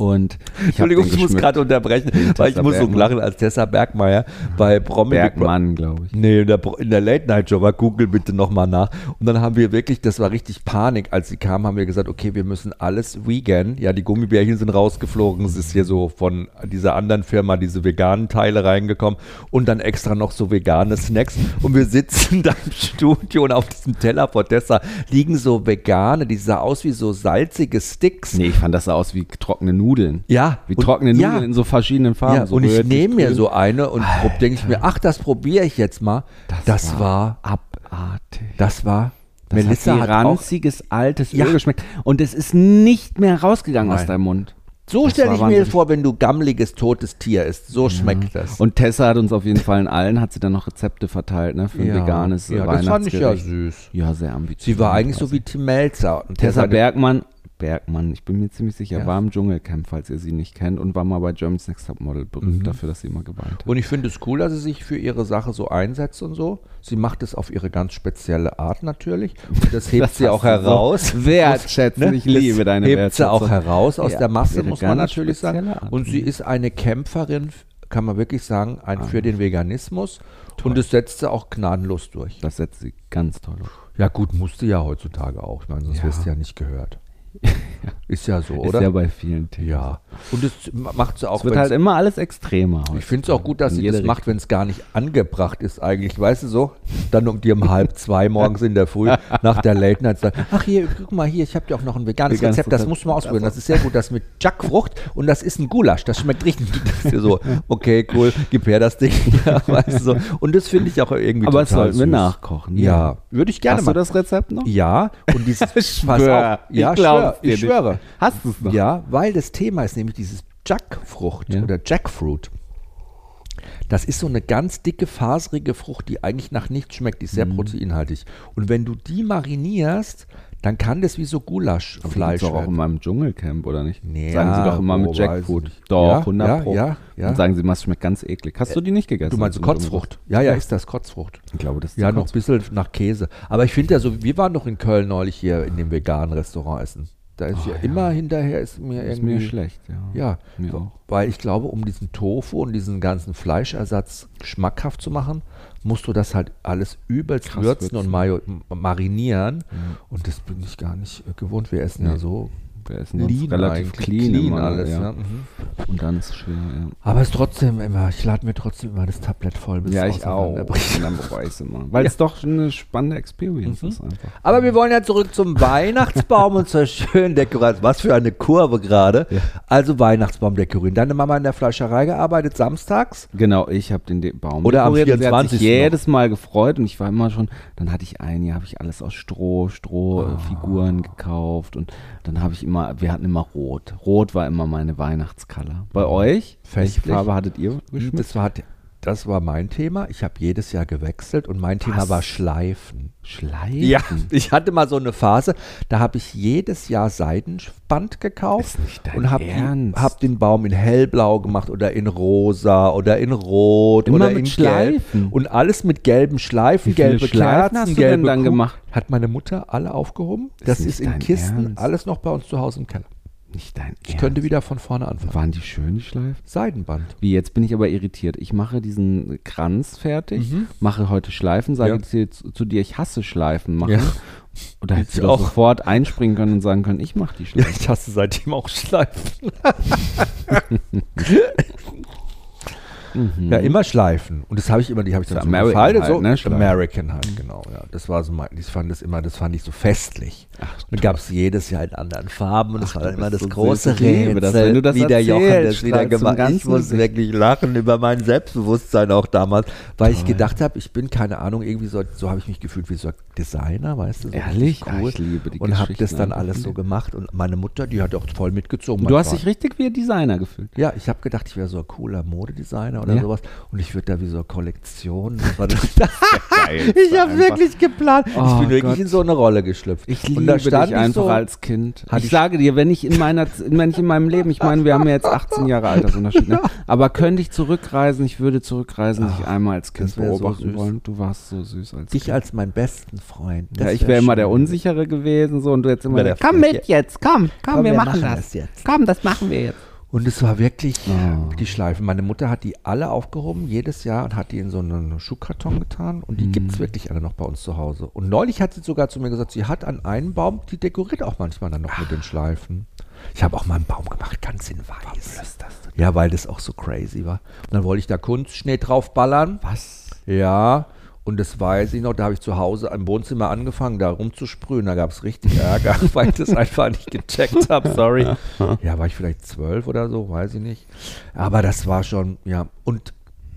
Und ich Entschuldigung, ich muss gerade unterbrechen, weil ich muss so lachen, als Tessa Bergmeier bei Promi Bergmann, glaube ich. Nee, in der, in der Late Night Show war Google bitte nochmal nach. Und dann haben wir wirklich, das war richtig Panik. Als sie kam, haben wir gesagt, okay, wir müssen alles vegan. Ja, die Gummibärchen sind rausgeflogen. Es ist hier so von dieser anderen Firma diese veganen Teile reingekommen und dann extra noch so vegane Snacks. Und wir sitzen [laughs] da im Studio und auf diesem Teller vor Tessa liegen so vegane, die sah aus wie so salzige Sticks. Nee, ich fand das sah aus wie trockene Nudeln. Ja. Wie trockene Nudeln ja. in so verschiedenen Farben. Ja, so und ich nehme mir so eine und denke ich mir, ach, das probiere ich jetzt mal. Das, war, abartig. das war, Das Melissa hat hat, wie auch, ranziges, altes Ja. Öl geschmeckt. Und es ist nicht mehr rausgegangen aus Nein. deinem Mund. so das stelle war ich mir vor, wenn du gammeliges, totes Tier isst. So schmeckt das. Und Tessa hat uns auf jeden Fall in allen, hat sie dann noch Rezepte verteilt, ne, für ein veganes ja, das fand ich ja Weihnachtsgericht. süß. Ja, sehr ambitioniert. Sie war eigentlich so also. wie Tim Melzer. Und Tessa Tessa Bergmann, Bergmann, ich bin mir ziemlich sicher, Ja. war im Dschungelcamp, falls ihr sie nicht kennt und war mal bei Germany's Next Topmodel berühmt Mhm. dafür, dass sie immer geweint hat. Und ich finde es cool, dass sie sich für ihre Sache so einsetzt und so. Sie macht es auf ihre ganz spezielle Art natürlich. Und das hebt Das sie auch du so heraus. wertschätzen. [laughs] Ich liebe das deine hebt sie auch Wertschätzung. heraus aus Ja, der Masse, muss man natürlich sagen. Art. Und sie ist eine Kämpferin, kann man wirklich sagen, ein, für den Veganismus. Toll. Und das setzt sie auch gnadenlos durch. Das setzt sie ganz toll auf. Ja gut, musste ja heutzutage auch. Ich meine, sonst Ja. wirst du ja nicht gehört. [laughs] Ist ja so, Ist oder? ja bei vielen Themen. ja. Und das macht sie auch, Es wird halt immer alles extremer. ich finde es auch gut, dass sie das macht, wenn es gar nicht angebracht ist eigentlich. Weißt du so? Dann um dir um halb zwei morgens in der Früh [laughs] nach der Late Night sagen, ach hier, guck mal hier, ich habe dir auch noch ein veganes Veganes Rezept, das musst du mal ausprobieren. Das ist sehr gut, das ist mit Jackfrucht und das ist ein Gulasch, das schmeckt richtig gut. Das ist so, okay, cool, gib her das Ding. [laughs] Ja, weißt du so. Und das finde ich auch irgendwie Aber das total sollten wir nachkochen. Ja, würde ich gerne Hast mal. du das Rezept noch? Ja, und dieses, pass auf. Ja, ich glaub's schwör, ich nicht. schwöre. Hast du es noch? Ja, weil das Thema ist nämlich dieses Jackfrucht Ja. oder Jackfruit. Das ist so eine ganz dicke, faserige Frucht, die eigentlich nach nichts schmeckt, die ist sehr Mhm. proteinhaltig. Und wenn du die marinierst, dann kann das wie so Gulaschfleisch Fleisch auch werden. immer im Dschungelcamp, oder nicht? Nee, sagen sie doch immer mit Jackfruit. nicht. Doch, Ja, 100 ja, Pro. ja, ja. Dann sagen sie immer, es schmeckt ganz eklig. Hast du die nicht gegessen? Du meinst Kotzfrucht? Ja, ja, ist das Kotzfrucht. Ich glaube, das ist Ja, noch ein bisschen nach Käse. Aber ich finde ja so, wir waren doch in Köln neulich hier in dem veganen Restaurant essen. Da ist ja, ja. immer hinterher ist mir Ist irgendwie mir schlecht, ja. Ja, Mir auch. weil ich glaube, um diesen Tofu und diesen ganzen Fleischersatz schmackhaft zu machen, musst du das halt alles übelst Krass würzen, und würzen. m- marinieren. Und das bin ich gar nicht äh, gewohnt. Wir essen ja Nee. so Essen uns lean relativ clean, clean immer, alles. Ja. Ja. Mhm. Und dann ist es schwer, ja. Aber es ist trotzdem immer, ich lade mir trotzdem immer das Tablett voll. bis Ja, ich auch. auseinanderbricht. Und dann bereue ich es immer. Weil es doch eine spannende Experience Mhm. ist einfach. Aber wir wollen ja zurück zum Weihnachtsbaum und zur schönen Dekoration. Was für eine Kurve gerade. Also Weihnachtsbaum dekorieren. Deine Mama in der Fleischerei gearbeitet samstags? Genau, ich habe den De Baum Oder am dekoriert und sie hat 24. sich jedes Mal gefreut und ich war immer schon, dann hatte ich ein Jahr, habe ich alles aus Stroh, Strohfiguren Ah. gekauft und dann habe ich immer immer, wir hatten immer Rot. Rot war immer meine Weihnachtscolor. Bei euch? Welche. Farbe hattet ihr geschmückt? Das war, das war mein Thema. Ich habe jedes Jahr gewechselt und mein Thema Was? war Schleifen. Schleifen? Ja, ich hatte mal so eine Phase, da habe ich jedes Jahr Seidenband gekauft Ist nicht dein und habe hab den Baum in hellblau gemacht oder in rosa oder in rot Immer oder in Schleifen? gelb und alles mit gelben Schleifen, Wie viele gelbe Schleifen Kerzen, hast du gelbe denn dann Kuh- gemacht? Hat meine Mutter alle aufgehoben. Ist das ist in Kisten Ernst? alles noch bei uns zu Hause im Keller. Nicht dein Ich könnte wieder von vorne anfangen. Waren die schön, die Schleifen? Seidenband. Wie, jetzt bin ich aber irritiert. Ich mache diesen Kranz fertig, Mhm. mache heute Schleifen, sage Ja. dir, zu, zu dir, ich hasse Schleifen machen. Ja. Oder hättest du auch. sofort einspringen können und sagen können, ich mache die Ja, Schleifen. ich hasse seitdem auch Schleifen. [laughs] [laughs] Mhm. Ja, immer Schleifen. Und das habe ich immer, die habe ich dann So American gefaltet, halt, so ne, Schleifen. American halt, genau. Ja, das war so mein, ich fand das immer, das fand ich so festlich. Dann gab es jedes Jahr in anderen Farben und das war dann du immer das so große liebe das, Rätsel, wenn du das wie der Jochen das wieder gemacht hat. Ich muss wirklich lachen über mein Selbstbewusstsein auch damals, weil ich gedacht habe, ich bin keine Ahnung, irgendwie so, so habe ich mich gefühlt wie so ein Designer, weißt du, so Ehrlich? Ah, cool. ich liebe die und habe das dann alles so dir. gemacht und meine Mutter, die hat auch voll mitgezogen. Du Mein hast dich richtig wie ein Designer gefühlt. ja, ich habe gedacht, ich wäre so ein cooler Modedesigner oder Ja. sowas und ich würde da wie so eine Kollektion. [laughs] Das war das geil. [laughs] ich habe wirklich geplant. Oh ich bin wirklich Gott. in so eine Rolle geschlüpft. Ich und liebe da dich stand ich einfach so, als Kind. Ich, ich- sage dir, wenn ich in meiner, wenn ich in meinem Leben, ich meine, wir haben ja jetzt 18 Jahre Altersunterschied, ne? [laughs] aber könnte ich zurückreisen, ich würde zurückreisen, dich einmal als Kind so beobachten süß. wollen. Du warst so süß als dich Kind. als meinen besten Freund. ja, Das ich wär wäre immer der. Unsichere gewesen, so und du jetzt immer, der komm mit jetzt, komm, komm, Komm, wir, wir machen, machen das. das jetzt. Komm, das machen wir jetzt. Und es war wirklich Oh. die Schleifen. Meine Mutter hat die alle aufgehoben, jedes Jahr, und hat die in so einen Schuhkarton getan. Und die Mhm. gibt es wirklich alle noch bei uns zu Hause. Und neulich hat sie sogar zu mir gesagt, sie hat an einem Baum, die dekoriert auch manchmal dann noch mit den Schleifen. Ich habe auch mal einen Baum gemacht, ganz in weiß. Ja, weil das auch so crazy war. Und dann wollte ich da Kunstschnee draufballern. Was? Ja, und das weiß ich noch, da habe ich zu Hause im Wohnzimmer angefangen, da rumzusprühen. Da gab es richtig Ärger, [laughs] weil ich das einfach nicht gecheckt habe, sorry. Ja, war ich vielleicht zwölf oder so, weiß ich nicht. Aber das war schon, ja. Und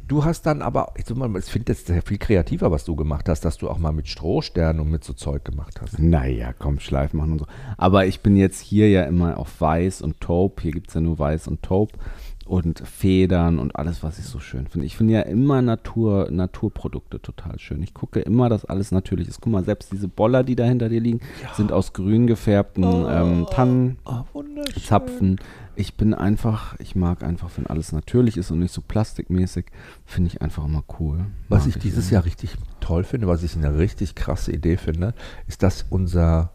du hast dann aber, ich, ich finde das viel kreativer, was du gemacht hast, dass du auch mal mit Strohsternen und mit so Zeug gemacht hast. Naja, komm, Schleifen machen und so. Aber ich bin jetzt hier ja immer auf Weiß und Taupe. Hier gibt es ja nur Weiß und Taupe und Federn und alles, was ich so schön finde. Ich finde ja immer Natur, Naturprodukte total schön. Ich gucke immer, dass alles natürlich ist. Guck mal, selbst diese Boller, die da hinter dir liegen, sind aus grün gefärbten ähm, Tannenzapfen. Oh, wunderschön. Ich bin einfach, ich mag einfach, wenn alles natürlich ist und nicht so plastikmäßig, finde ich einfach immer cool. Was Mag ich dieses. Jahr richtig toll finde, was ich eine richtig krasse Idee finde, ist, dass unser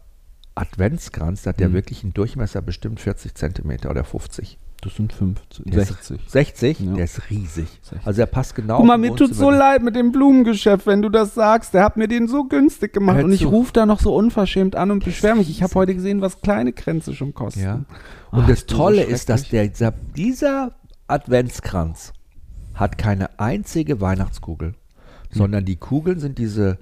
Adventskranz, der hat ja Mhm. wirklich einen Durchmesser bestimmt 40 Zentimeter oder 50. Das sind 50, Der ist 60. 60? Ja. Der ist riesig. 60. Also er passt genau. Guck mal, mir tut so leid mit dem Blumengeschäft, wenn du das sagst. Der hat mir den so günstig gemacht und ich rufe da noch so unverschämt an und beschwere mich. Ich habe heute gesehen, was kleine Kränze schon kosten. Ja. Und Ach, das bin so Tolle ist, dass der, dieser, Adventskranz hat keine einzige Weihnachtskugel, sondern die Kugeln sind diese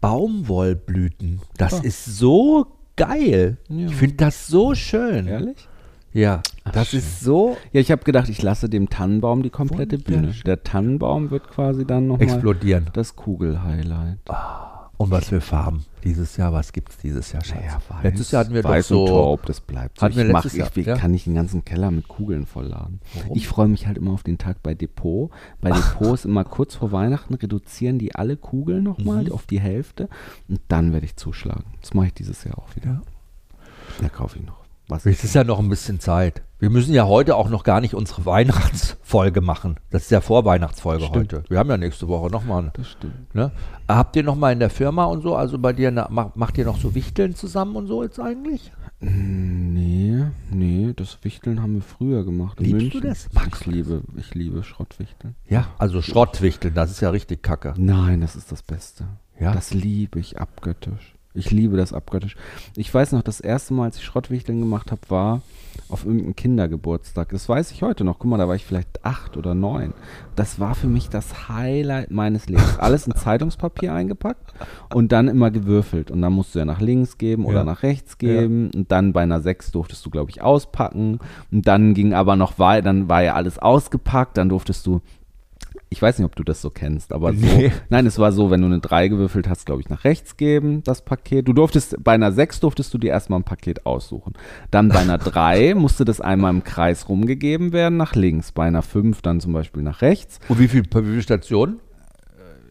Baumwollblüten. Das Ah. ist so geil. Ja. Ich finde das so schön. Ehrlich? Ja, Ach, das schön. ist so Ja, ich habe gedacht, ich lasse dem Tannenbaum die komplette Bühne. Der Tannenbaum wird quasi dann nochmal explodieren. das Kugelhighlight. Und was für Farben dieses Jahr? Was gibt es dieses Jahr, Schatz? Ja, weiß, Letztes Jahr hatten wir weiß doch und so. Taub, das bleibt so. Hatten wir ich mach, Jahr, ich, ja. kann nicht den ganzen Keller mit Kugeln vollladen. Warum? Ich freue mich halt immer auf den Tag bei Depot. Bei Depot ist immer kurz vor Weihnachten, reduzieren die alle Kugeln nochmal Mhm. auf die Hälfte und dann werde ich zuschlagen. Das mache ich dieses Jahr auch wieder. Ja. Da kaufe ich noch. Was Es ist ja noch ein bisschen Zeit. Wir müssen ja heute auch noch gar nicht unsere [laughs] Weihnachtsfolge machen. Das ist ja Vorweihnachtsfolge Stimmt. heute. Wir haben ja nächste Woche nochmal. Das stimmt. Ne? Habt ihr noch mal in der Firma und so, also bei dir, na, macht, ihr noch so Wichteln zusammen und so jetzt eigentlich? Nee, nee, das Wichteln haben wir früher gemacht. Liebst du München. das? Magst Ich du liebe, ich liebe Schrottwichteln. Ja, also Schrottwichteln, das ist ja richtig kacke. Nein, das ist das Beste. Ja? Das liebe ich abgöttisch. Ich liebe das abgöttisch. Ich weiß noch, das erste Mal, als ich Schrottwichteln gemacht habe, war auf irgendeinem Kindergeburtstag. Das weiß ich heute noch. Guck mal, da war ich vielleicht acht oder neun. Das war für mich das Highlight meines Lebens. Alles in Zeitungspapier eingepackt und dann immer gewürfelt. Und dann musst du ja nach links geben oder Ja. nach rechts geben. Und dann bei einer sechs durftest du, glaube ich, auspacken. Und dann ging aber noch weiter, dann war ja alles ausgepackt. Dann durftest du ich weiß nicht, ob du das so kennst, aber so, Nee. nein, es war so, wenn du eine 3 gewürfelt hast, glaube ich, nach rechts geben, das Paket. Du durftest, bei einer 6 durftest du dir erstmal ein Paket aussuchen. Dann bei einer 3 [laughs] musste das einmal im Kreis rumgegeben werden, nach links. Bei einer 5 dann zum Beispiel nach rechts. Und wie viel, wie viele Stationen?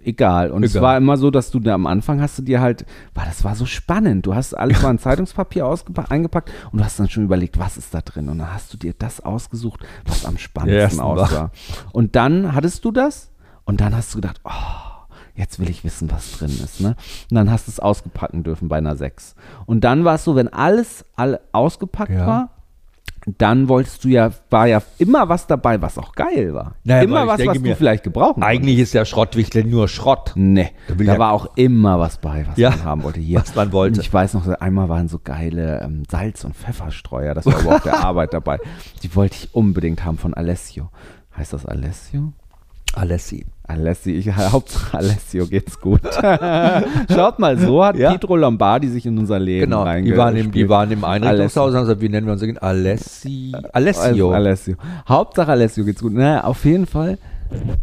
Egal. Und es Egal. war immer so, dass du da am Anfang hast du dir halt, war das war so spannend. Du hast alles [laughs] mal in Zeitungspapier eingepackt und du hast dann schon überlegt, was ist da drin. Und dann hast du dir das ausgesucht, was am spannendsten war. aussah. Und dann hattest du das und dann hast du gedacht, oh, jetzt will ich wissen, was drin ist. Ne? Und dann hast du es ausgepacken dürfen bei einer 6. Und dann war es so, wenn alles alle ausgepackt Ja. war, dann wolltest du ja, war ja immer was dabei, was auch geil war. Naja, immer was, was du vielleicht gebrauchen Eigentlich ist ja Schrottwichtel nur Schrott. Nee, Da da, ja- war auch immer was bei, was Ja, man haben wollte. Hier. was man wollte. Und ich weiß noch, einmal waren so geile ähm, Salz- und Pfefferstreuer, das war aber auf der [laughs] Arbeit dabei. Die wollte ich unbedingt haben von Alessio. Heißt das Alessio? Alessi. Alessi, ich, [laughs] Hauptsache Alessio geht's gut. [laughs] Schaut mal, so hat Ja. Pietro Lombardi sich in unser Leben Genau, die waren, im, die waren im Einrichtungshaus und haben gesagt, wie nennen wir uns denn? Alessi. Alessio. Also Alessio. Hauptsache Alessio geht's gut. Naja, auf jeden Fall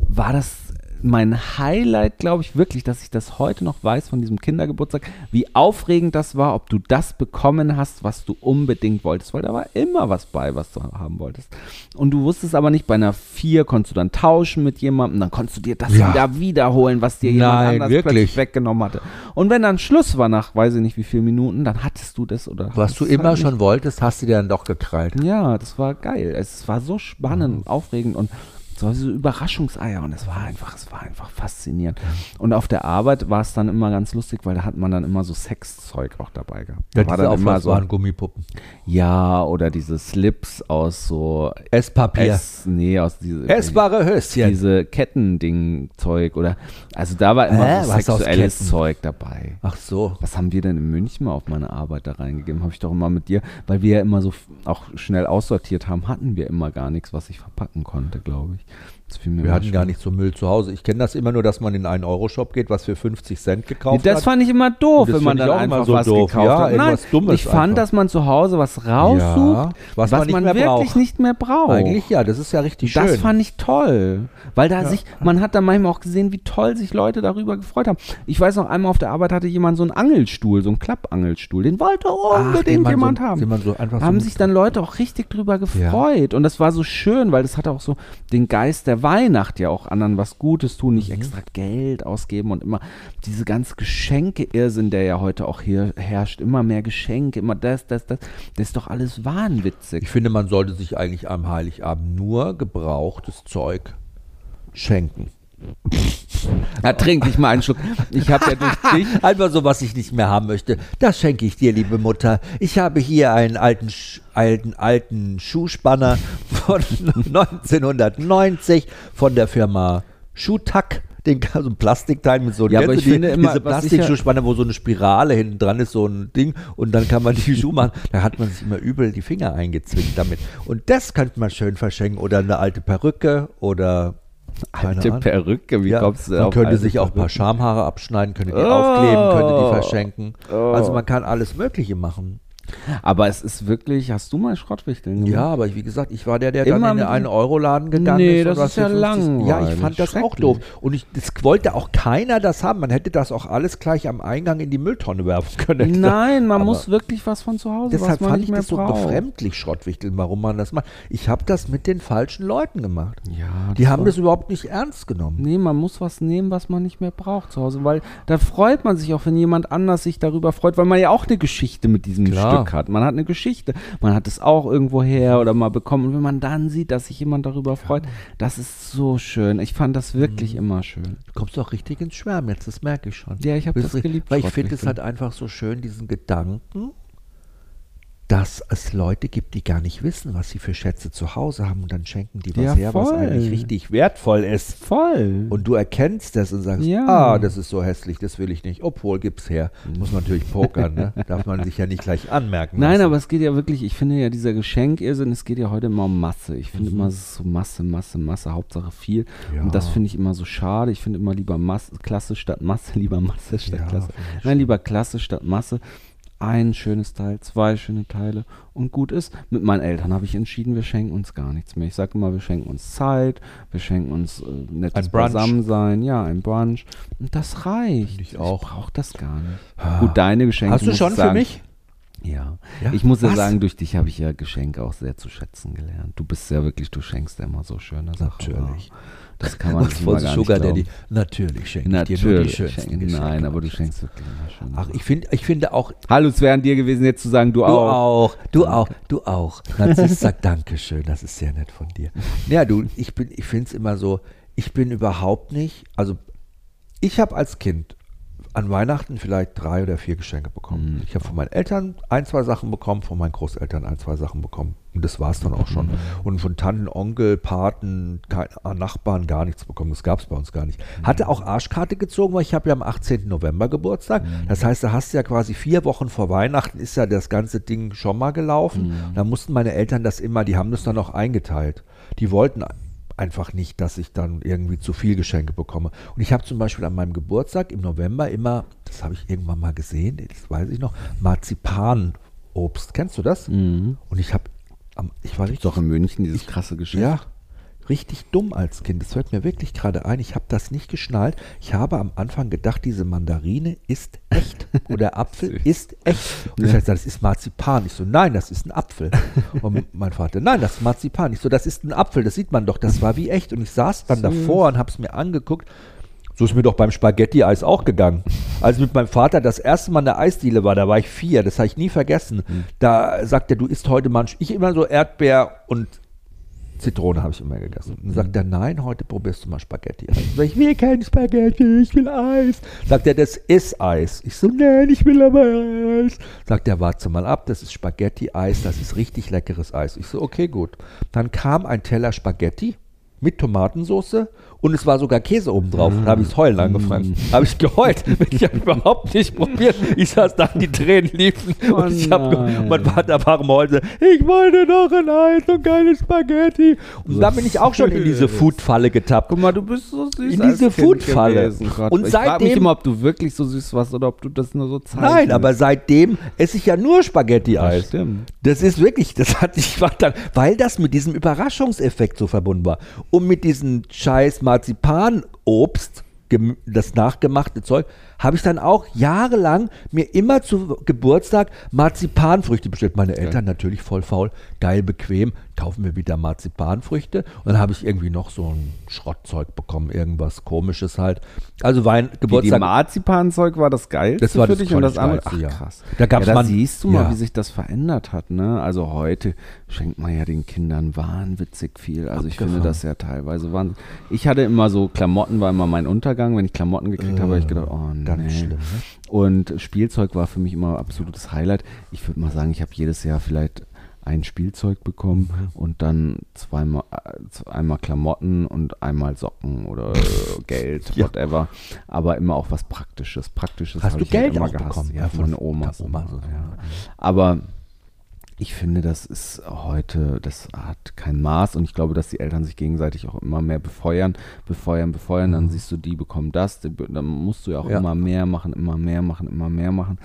war das mein Highlight, glaube ich, wirklich, dass ich das heute noch weiß von diesem Kindergeburtstag, wie aufregend das war, ob du das bekommen hast, was du unbedingt wolltest, weil da war immer was bei, was du haben wolltest. Und du wusstest aber nicht, bei einer 4 konntest du dann tauschen mit jemandem, dann konntest du dir das Ja. wieder wiederholen, was dir jemand Nein, anders wirklich? plötzlich weggenommen hatte. Und wenn dann Schluss war nach, weiß ich nicht wie viele Minuten, dann hattest du das oder Was du immer halt nicht. schon wolltest, hast du dir dann doch gekrallt. Ja, das war geil. Es war so Mhm. spannend, aufregend und so so Überraschungseier und es war einfach, es war einfach faszinierend. Und auf der Arbeit war es dann immer ganz lustig, weil da hat man dann immer so Sexzeug auch dabei gehabt. Ja, Da war dann immer so, waren Gummipuppen. ja, oder diese Slips aus so Esspapier. Ess, nee, aus diese Essbare Höschen. diese Kettending-Zeug oder also da war immer Hä? so sexuelles? Zeug dabei. Ach so. Was haben wir denn in München mal auf meine Arbeit da reingegeben? Habe ich doch immer mit dir, weil wir ja immer so auch schnell aussortiert haben, hatten wir immer gar nichts, was ich verpacken konnte, glaube ich. Das Wir hatten gar nicht so Müll zu Hause. Ich kenne das immer nur, dass man in einen Euro-Shop geht, was für 50 Cent Nee, gekauft das hat. fand ich immer doof, das wenn man dann einfach so was doof. gekauft Ja, hat. Nein, ich fand, einfach. dass man zu Hause was raussucht, Ja, was was, man nicht man wirklich braucht. nicht mehr braucht. Eigentlich ja, das ist ja richtig Das schön. fand ich toll, weil da sich, man hat da manchmal auch gesehen, wie toll sich Leute darüber gefreut haben. Ich weiß noch, einmal auf der Arbeit hatte jemand so einen Angelstuhl, so einen Klappangelstuhl, den wollte Ach, den unbedingt man jemand so, haben. So haben so sich dann Leute auch richtig drüber gefreut. Und das war so schön, weil das hatte auch so den Geist der Weihnacht ja auch anderen was Gutes tun, nicht extra Geld ausgeben und immer diese ganze Geschenke-Irrsinn, der ja heute auch hier herrscht, immer mehr Geschenke, immer das, das, das, das ist doch alles wahnwitzig. Ich finde, man sollte sich eigentlich am Heiligabend nur gebrauchtes Zeug schenken. [laughs] Da trinke ich mal einen Schluck. Ich habe ja durch dich [laughs] Einfach so, was ich nicht mehr haben möchte. Das schenke ich dir, liebe Mutter. Ich habe hier einen alten, Sch- alten, alten Schuhspanner von [laughs] 1990 von der Firma Schuhtack. Den so ein Plastikteil mit so Ja, aber ich die, finde immer, diese Plastikschuhspanner, wo so eine Spirale hinten dran ist, so ein Ding und dann kann man die [laughs] Schuhe machen. Da hat man sich immer übel die Finger eingezwickt damit. Und das könnte man schön verschenken oder eine alte Perücke oder keine alte. Perücke, wie Ja, kommst du man könnte sich auch ein paar? Schamhaare abschneiden, könnte die Oh. aufkleben, könnte die verschenken. Oh. Also man kann alles Mögliche machen. Aber es ist wirklich, hast du mal Schrottwichteln gemacht? Ja, aber wie gesagt, ich war der, der Immer dann in den dem- 1-Euro-Laden gegangen Nee, ist. und das ist ja 50 Ja, ich fand das auch doof. Und ich, das wollte auch keiner das haben. Man hätte das auch alles gleich am Eingang in die Mülltonne werfen können. Nein, [laughs] man Aber muss wirklich was von zu Hause, Deshalb fand ich das so braucht. befremdlich, Schrottwichteln, warum man das macht. Ich habe das mit den falschen Leuten gemacht. Ja, Die haben das überhaupt nicht ernst genommen. Nee, man muss was nehmen, was man nicht mehr braucht zu Hause, weil da freut man sich auch, wenn jemand anders sich darüber freut, weil man ja auch eine Geschichte mit diesem Klar. Stück hat. Man hat eine Geschichte, man hat es auch irgendwo her oder mal bekommen und wenn man dann sieht, dass sich jemand darüber freut, das ist so schön. Ich fand das wirklich Mhm. immer schön. Du kommst doch richtig ins Schwärmen jetzt, das merke ich schon. Ja, ich habe das geliebt. Weil ich finde es halt einfach so schön, diesen Gedanken, dass es Leute gibt, die gar nicht wissen, was sie für Schätze zu Hause haben und dann schenken die was Ja, her, was voll. eigentlich richtig wertvoll ist. voll. Und du erkennst das und sagst, Ja. ah, das ist so hässlich, das will ich nicht. Obwohl, gib's her. Muss man natürlich pokern, ne? [laughs] Darf man sich ja nicht gleich anmerken Nein, lassen. aber es geht ja wirklich, ich finde ja dieser Geschenkirrsinn, es geht ja heute immer um Masse. Ich finde immer, es ist so Masse, Masse, Masse, Hauptsache viel. Mhm. Ja. Und das finde ich immer so schade. Ich finde immer lieber Masse, Klasse statt Masse, [laughs] lieber Masse statt Klasse. Nein, lieber Klasse statt Masse. Ein schönes Teil, zwei schöne Teile und gut ist. Mit meinen Eltern habe ich entschieden, wir schenken uns gar nichts mehr. Ich sage immer, wir schenken uns Zeit, wir schenken uns äh, nettes Ein Brunch. Beisammensein, ja, ein Brunch. Und das reicht. Ich auch. brauche das gar nicht. Gut, deine Geschenke. Hast du schon ich für sagen, mich? Ja. Ja? Ich muss ja Was? sagen, durch dich habe ich ja Geschenke auch sehr zu schätzen gelernt. Du bist ja wirklich, du schenkst ja immer so schöne Sachen. Natürlich. Das kann man mal gar Sugar nicht Daddy. Natürlich schenke ich dir nur die Natürlich. schönsten Schenke, Geschenke. nein, aber du schenkst wirklich immer schöne Ach, ich finde ich finde auch, Hallo, es wäre an dir gewesen, jetzt zu sagen, du, du auch. auch, du auch, du auch. Narziss sagt Dankeschön, das ist sehr nett von dir. Ja, du, ich bin, ich finde es immer so, ich bin überhaupt nicht, also ich habe als Kind an Weihnachten vielleicht drei oder vier Geschenke bekommen. Mhm. Ich habe von meinen Eltern ein, zwei Sachen bekommen, von meinen Großeltern ein, zwei Sachen bekommen. Und das war es dann auch schon. Mhm. Und von Tanten, Onkel, Paten, kein, ah, Nachbarn gar nichts bekommen. Das gab es bei uns gar nicht. Mhm. Hatte auch Arschkarte gezogen, weil ich habe ja am 18. November Geburtstag. Mhm. Das heißt, da hast du ja quasi vier Wochen vor Weihnachten ist ja das ganze Ding schon mal gelaufen. Mhm. Da mussten meine Eltern das immer, die haben das dann auch eingeteilt. Die wollten einfach nicht, dass ich dann irgendwie zu viel Geschenke bekomme. Und ich habe zum Beispiel an meinem Geburtstag im November immer, das habe ich irgendwann mal gesehen, das weiß ich noch, Marzipanobst. Kennst du das? Mhm. Und ich habe, ich war Gibt's richtig, doch in München dieses krasse Geschenk. ja, richtig dumm als Kind. Das fällt mir wirklich gerade ein. Ich habe das nicht geschnallt. Ich habe am Anfang gedacht, diese Mandarine ist echt. Oder [laughs] Apfel ist echt. Und ich habe gesagt, das ist Marzipan. Ich so, nein, das ist ein Apfel. [laughs] Und mein Vater, nein, das ist Marzipan. Ich so, das ist ein Apfel. Das sieht man doch. Das war wie echt. Und ich saß dann davor und habe es mir angeguckt. So ist mir doch beim Spaghetti-Eis auch gegangen. Als ich mit meinem Vater das erste Mal in der Eisdiele war, da war ich vier, das habe ich nie vergessen. Da sagt er, du isst heute manch, ich immer so Erdbeer und Zitrone habe ich immer gegessen. Und dann sagt er, nein, heute probierst du mal Spaghetti. Eis. Sag ich, will kein Spaghetti, ich will Eis. Sagt er, das ist Eis. Ich so, nein, ich will aber Eis. Sagt er, warte mal ab, das ist Spaghetti-Eis, das ist richtig leckeres Eis. Ich so, okay, gut. Dann kam ein Teller Spaghetti mit Tomatensauce und es war sogar Käse oben drauf. Da habe [laughs] ich es heulen angefangen. Habe ich geheult. Ich habe überhaupt nicht probiert. Ich saß da, die Tränen liefen. Oh und ich habe, mein Vater war im Hause. Ich wollte noch ein Eis und keine Spaghetti. Und da bin ich auch schon in diese [laughs] Food-Falle getappt. Guck mal, du bist so süß. In diese Foodfalle. gewesen, Gott. Und ich frage mich seitdem- immer, ob du wirklich so süß warst oder ob du das nur so zeigst. Nein, aber seitdem esse ich ja nur das Spaghetti-Eis. stimmt. Das ist wirklich, das hat ich war [laughs] dann, weil das mit diesem Überraschungseffekt so verbunden war. Und mit diesem scheiß Marzipanobst, das nachgemachte Zeug, habe ich dann auch jahrelang mir immer zu Geburtstag Marzipanfrüchte bestellt. Meine Eltern natürlich voll faul, geil bequem, kaufen mir wieder Marzipanfrüchte. Und dann habe ich irgendwie noch so ein Schrottzeug bekommen, irgendwas komisches halt. Also Wein, Wie die Geburtstag. Marzipanzeug war das geilste Das war für das dich und das andere. Ach, krass. Da gab's ja, da man- siehst du mal, ja. wie sich das verändert hat. Ne? Also heute schenkt man ja den Kindern wahnwitzig viel. Also ich finde Abgefahren. das ja teilweise wahnsinnig. Ich hatte immer so, Klamotten war immer mein Untergang. Wenn ich Klamotten gekriegt habe, habe ich gedacht, oh nee. Ganz schlimm, ne? Und Spielzeug war für mich immer absolutes Highlight. Ich würde mal sagen, ich habe jedes Jahr vielleicht ein Spielzeug bekommen Mhm. und dann zweimal äh, einmal Klamotten und einmal Socken oder [laughs] Geld, Ja. whatever. Aber immer auch was Praktisches. Praktisches Hast du ich halt Geld immer auch gehasst. bekommen? Ja, von von Oma. Oma, so. ja. Aber ich finde, das ist heute, das hat kein Maß und ich glaube, dass die Eltern sich gegenseitig auch immer mehr befeuern, befeuern, befeuern. Dann siehst du, die bekommen das, die, dann musst du ja auch Ja. immer mehr machen, immer mehr machen, immer mehr machen.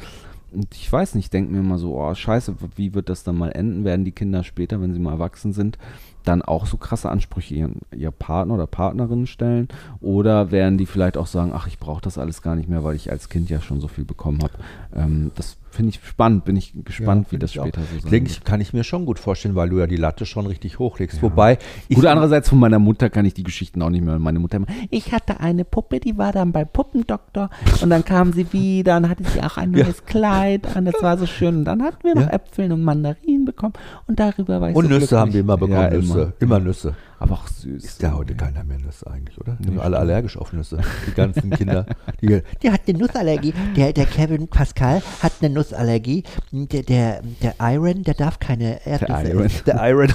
Und ich weiß nicht, ich denke mir immer so, oh scheiße, wie wird das dann mal enden? Werden die Kinder später, wenn sie mal erwachsen sind, dann auch so krasse Ansprüche ihren, ihr Partner oder Partnerin stellen? Oder werden die vielleicht auch sagen, ach, ich brauche das alles gar nicht mehr, weil ich als Kind ja schon so viel bekommen habe? Ähm, das finde ich spannend, bin ich gespannt, Ja, wie das ich auch. später so sein Denk wird. kann ich mir schon gut vorstellen, weil du ja die Latte schon richtig hochlegst. Wobei, ich, Gut, andererseits von meiner Mutter kann ich die Geschichten auch nicht mehr. Meine Mutter immer, ich hatte eine Puppe, die war dann bei Puppendoktor und dann kam sie wieder und hatte sie auch ein neues Kleid an, das war so schön und dann hatten wir noch Ja. Äpfel und Mandarinen bekommen und darüber war ich und so Nüsse glücklich. haben wir immer bekommen. Ja, Nüsse. Immer, Nüsse. Aber auch süß. Ist ja heute keiner mehr Nüsse eigentlich, oder? Nee, sind alle allergisch auf Nüsse. Die ganzen Kinder. Die, Der hat eine Nussallergie. Der, der Kevin Pascal hat eine Nussallergie. Der, der, der Iron, der darf keine Erdnüsse Iron. essen. der Iron.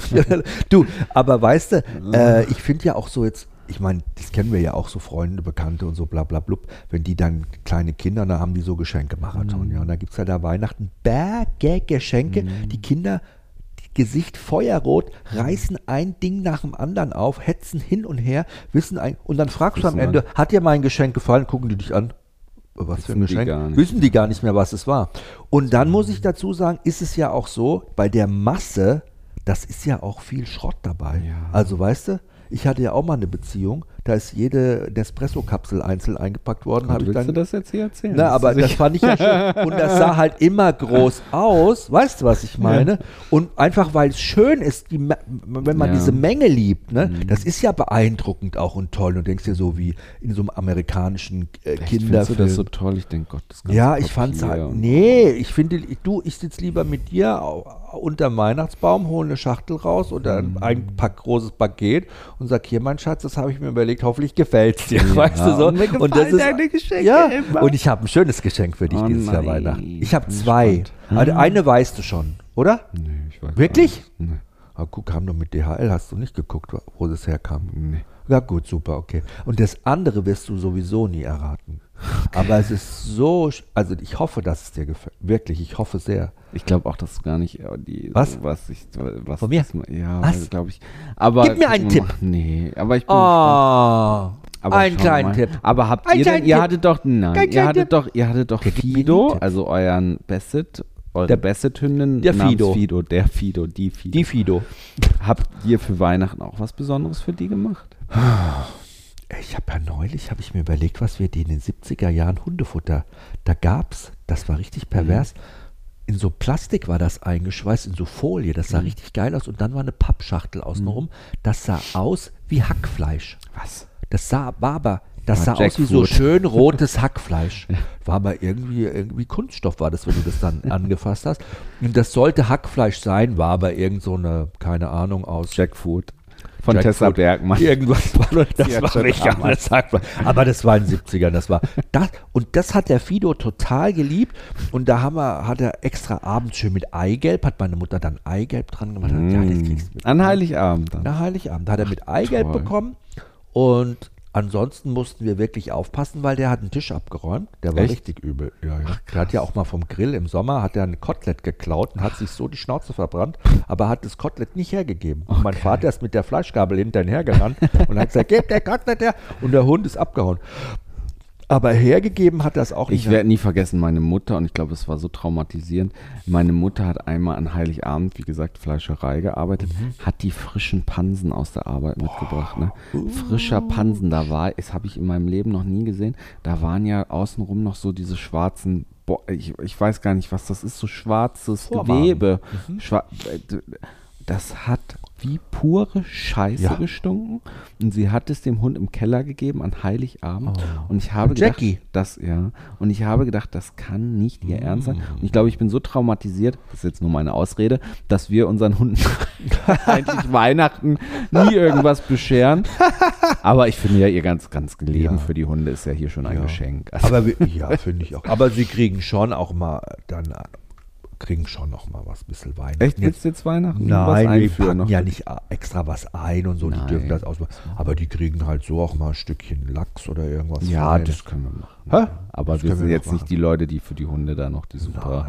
[laughs] du, aber weißt du, äh, ich finde ja auch so jetzt, ich meine, das kennen wir ja auch so Freunde, Bekannte und so bla bla blub, wenn die dann kleine Kinder, da haben die so Geschenkemarathon, ja. Und da gibt es ja da Weihnachten Berge Geschenke. Die Kinder, Gesicht feuerrot, reißen ein Ding nach dem anderen auf, hetzen hin und her, wissen ein, und dann fragst du am Ende, hat dir mein Geschenk gefallen? Gucken die dich an. was für Wissen ein die Geschenk, gar nicht. wissen die gar nicht mehr, was es war. Und dann muss ich dazu sagen, ist es ja auch so, bei der Masse, das ist ja auch viel Schrott dabei. Ja. Also weißt du, ich hatte ja auch mal eine Beziehung, da ist jede Nespresso-Kapsel einzeln eingepackt worden. ich willst dann, du das jetzt hier erzählen? na, aber das fand ich ja schon. [laughs] Und das sah halt immer groß aus. Weißt du, was ich meine? Und einfach, weil es schön ist, die, wenn man Ja. Mhm. diese Menge liebt, ne, das ist ja beeindruckend auch und toll. Und du denkst dir so wie in so einem amerikanischen äh, Echt, findest du Kinderfilm. das so toll? Ich denke, Gott, das ja, ich fand's Papier halt. Nee, ich finde, ich- du, ich sitze lieber mit dir unterm Weihnachtsbaum, hole eine Schachtel raus oder Mhm. ein Pack großes Paket und sag, hier, mein Schatz, das habe ich mir überlegt, hoffentlich gefällt's dir. weißt du so? und deine Geschenke ja, immer. und ich habe ein schönes Geschenk für dich Oh dieses Jahr Weihnachten. Ich habe zwei. gespannt. Also eine weißt du schon, oder? Nee, ich weiß Wirklich? Nee. Ah, guck, haben doch mit DHL, hast du nicht geguckt, wo das herkam. Nee. Ja gut, super, okay. Und das andere wirst du sowieso nie erraten. [laughs] Aber es ist so, also ich hoffe, dass es dir gefällt. Wirklich, ich hoffe sehr. Ich glaube auch, dass du gar nicht äh, die Was? was ich was Von mir? das- ja, Was? glaube ich. Aber Gib mir einen Tipp. Nee, aber ich bin. Oh, Aber einen kleinen mal. Tipp. Aber habt Einen ihr denn, ihr Tipp. hattet doch nein, Kein ihr hattet Tipp. doch ihr hattet doch Fido, also euren Basset, eure Der- Basset-Hündin der Fido. Fido, der Fido, die Fido. Die Fido. Habt ihr für Weihnachten auch was Besonderes für die gemacht? Ich habe ja neulich, habe ich mir überlegt, was wir die in den 70er Jahren Hundefutter, da gab's, das war richtig pervers. In so Plastik war das eingeschweißt, in so Folie, das sah richtig geil aus. Und dann war eine Pappschachtel außenrum. Das sah aus wie Hackfleisch. Was? Das sah, war aber, das War sah aus wie so Jackfruit. schön [laughs] rotes Hackfleisch. War aber irgendwie, irgendwie Kunststoff war das, wenn du das dann [laughs] angefasst hast. Und das sollte Hackfleisch sein, war aber irgend so eine, keine Ahnung, aus Jackfood. Von Jackfruit. Tessa Bergmann. Irgendwas war das hat war anders sagt Aber das war in den 70ern, das war das und das hat der Fido total geliebt und da haben wir, hat er extra abends schön mit Eigelb, hat meine Mutter dann Eigelb dran gemacht. Hat, Ja, das kriegst du mit. An Heiligabend dann. Na, Heiligabend hat er mit Eigelb Toll. bekommen und ansonsten mussten wir wirklich aufpassen, weil der hat einen Tisch abgeräumt. Der war Echt? richtig übel. Ja, ja. der hat ja auch mal vom Grill im Sommer hat er ein Kotelett geklaut und hat sich so die Schnauze verbrannt, aber hat das Kotelett nicht hergegeben. Und mein Vater ist mit der Fleischgabel hinterher gerannt und hat gesagt, gebt der Kotelett her. Und der Hund ist abgehauen. Aber hergegeben hat es auch nicht. Ich werde nie vergessen, meine Mutter, und ich glaube, es war so traumatisierend, meine Mutter hat einmal an Heiligabend, wie gesagt, Fleischerei gearbeitet, Mhm. hat die frischen Pansen aus der Arbeit mitgebracht. Ne? Frischer Pansen, da war, das habe ich in meinem Leben noch nie gesehen, da waren ja außenrum noch so diese schwarzen, ich, ich weiß gar nicht, was das ist, so schwarzes Vorwarnen. Gewebe. Mhm. Schwa äh, das hat wie pure Scheiße Ja. gestunken und sie hat es dem Hund im Keller gegeben an Heiligabend Oh. und ich habe Und Jackie. gedacht, das ja und ich habe gedacht, das kann nicht ihr Ernst sein Mm. und ich glaube, ich bin so traumatisiert, das ist jetzt nur meine Ausrede, dass wir unseren Hunden [laughs] eigentlich Weihnachten nie irgendwas bescheren, aber ich finde ja ihr ganz ganz Leben Ja. für die Hunde ist ja hier schon ein Ja. Geschenk. Also, Aber ja, finde ich auch. Aber sie kriegen schon auch mal dann kriegen schon noch mal was bisschen Weihnachten. echt Jetzt willst du jetzt Weihnachten was Nein, wir einführen packen noch? ja nicht extra was ein und so, Nein. die dürfen das ausmachen. Aber die kriegen halt so auch mal ein Stückchen Lachs oder irgendwas. Ja, Feines. das können wir machen. Hä? Aber Das wir sind wir jetzt noch nicht machen. die Leute, die für die Hunde da noch die super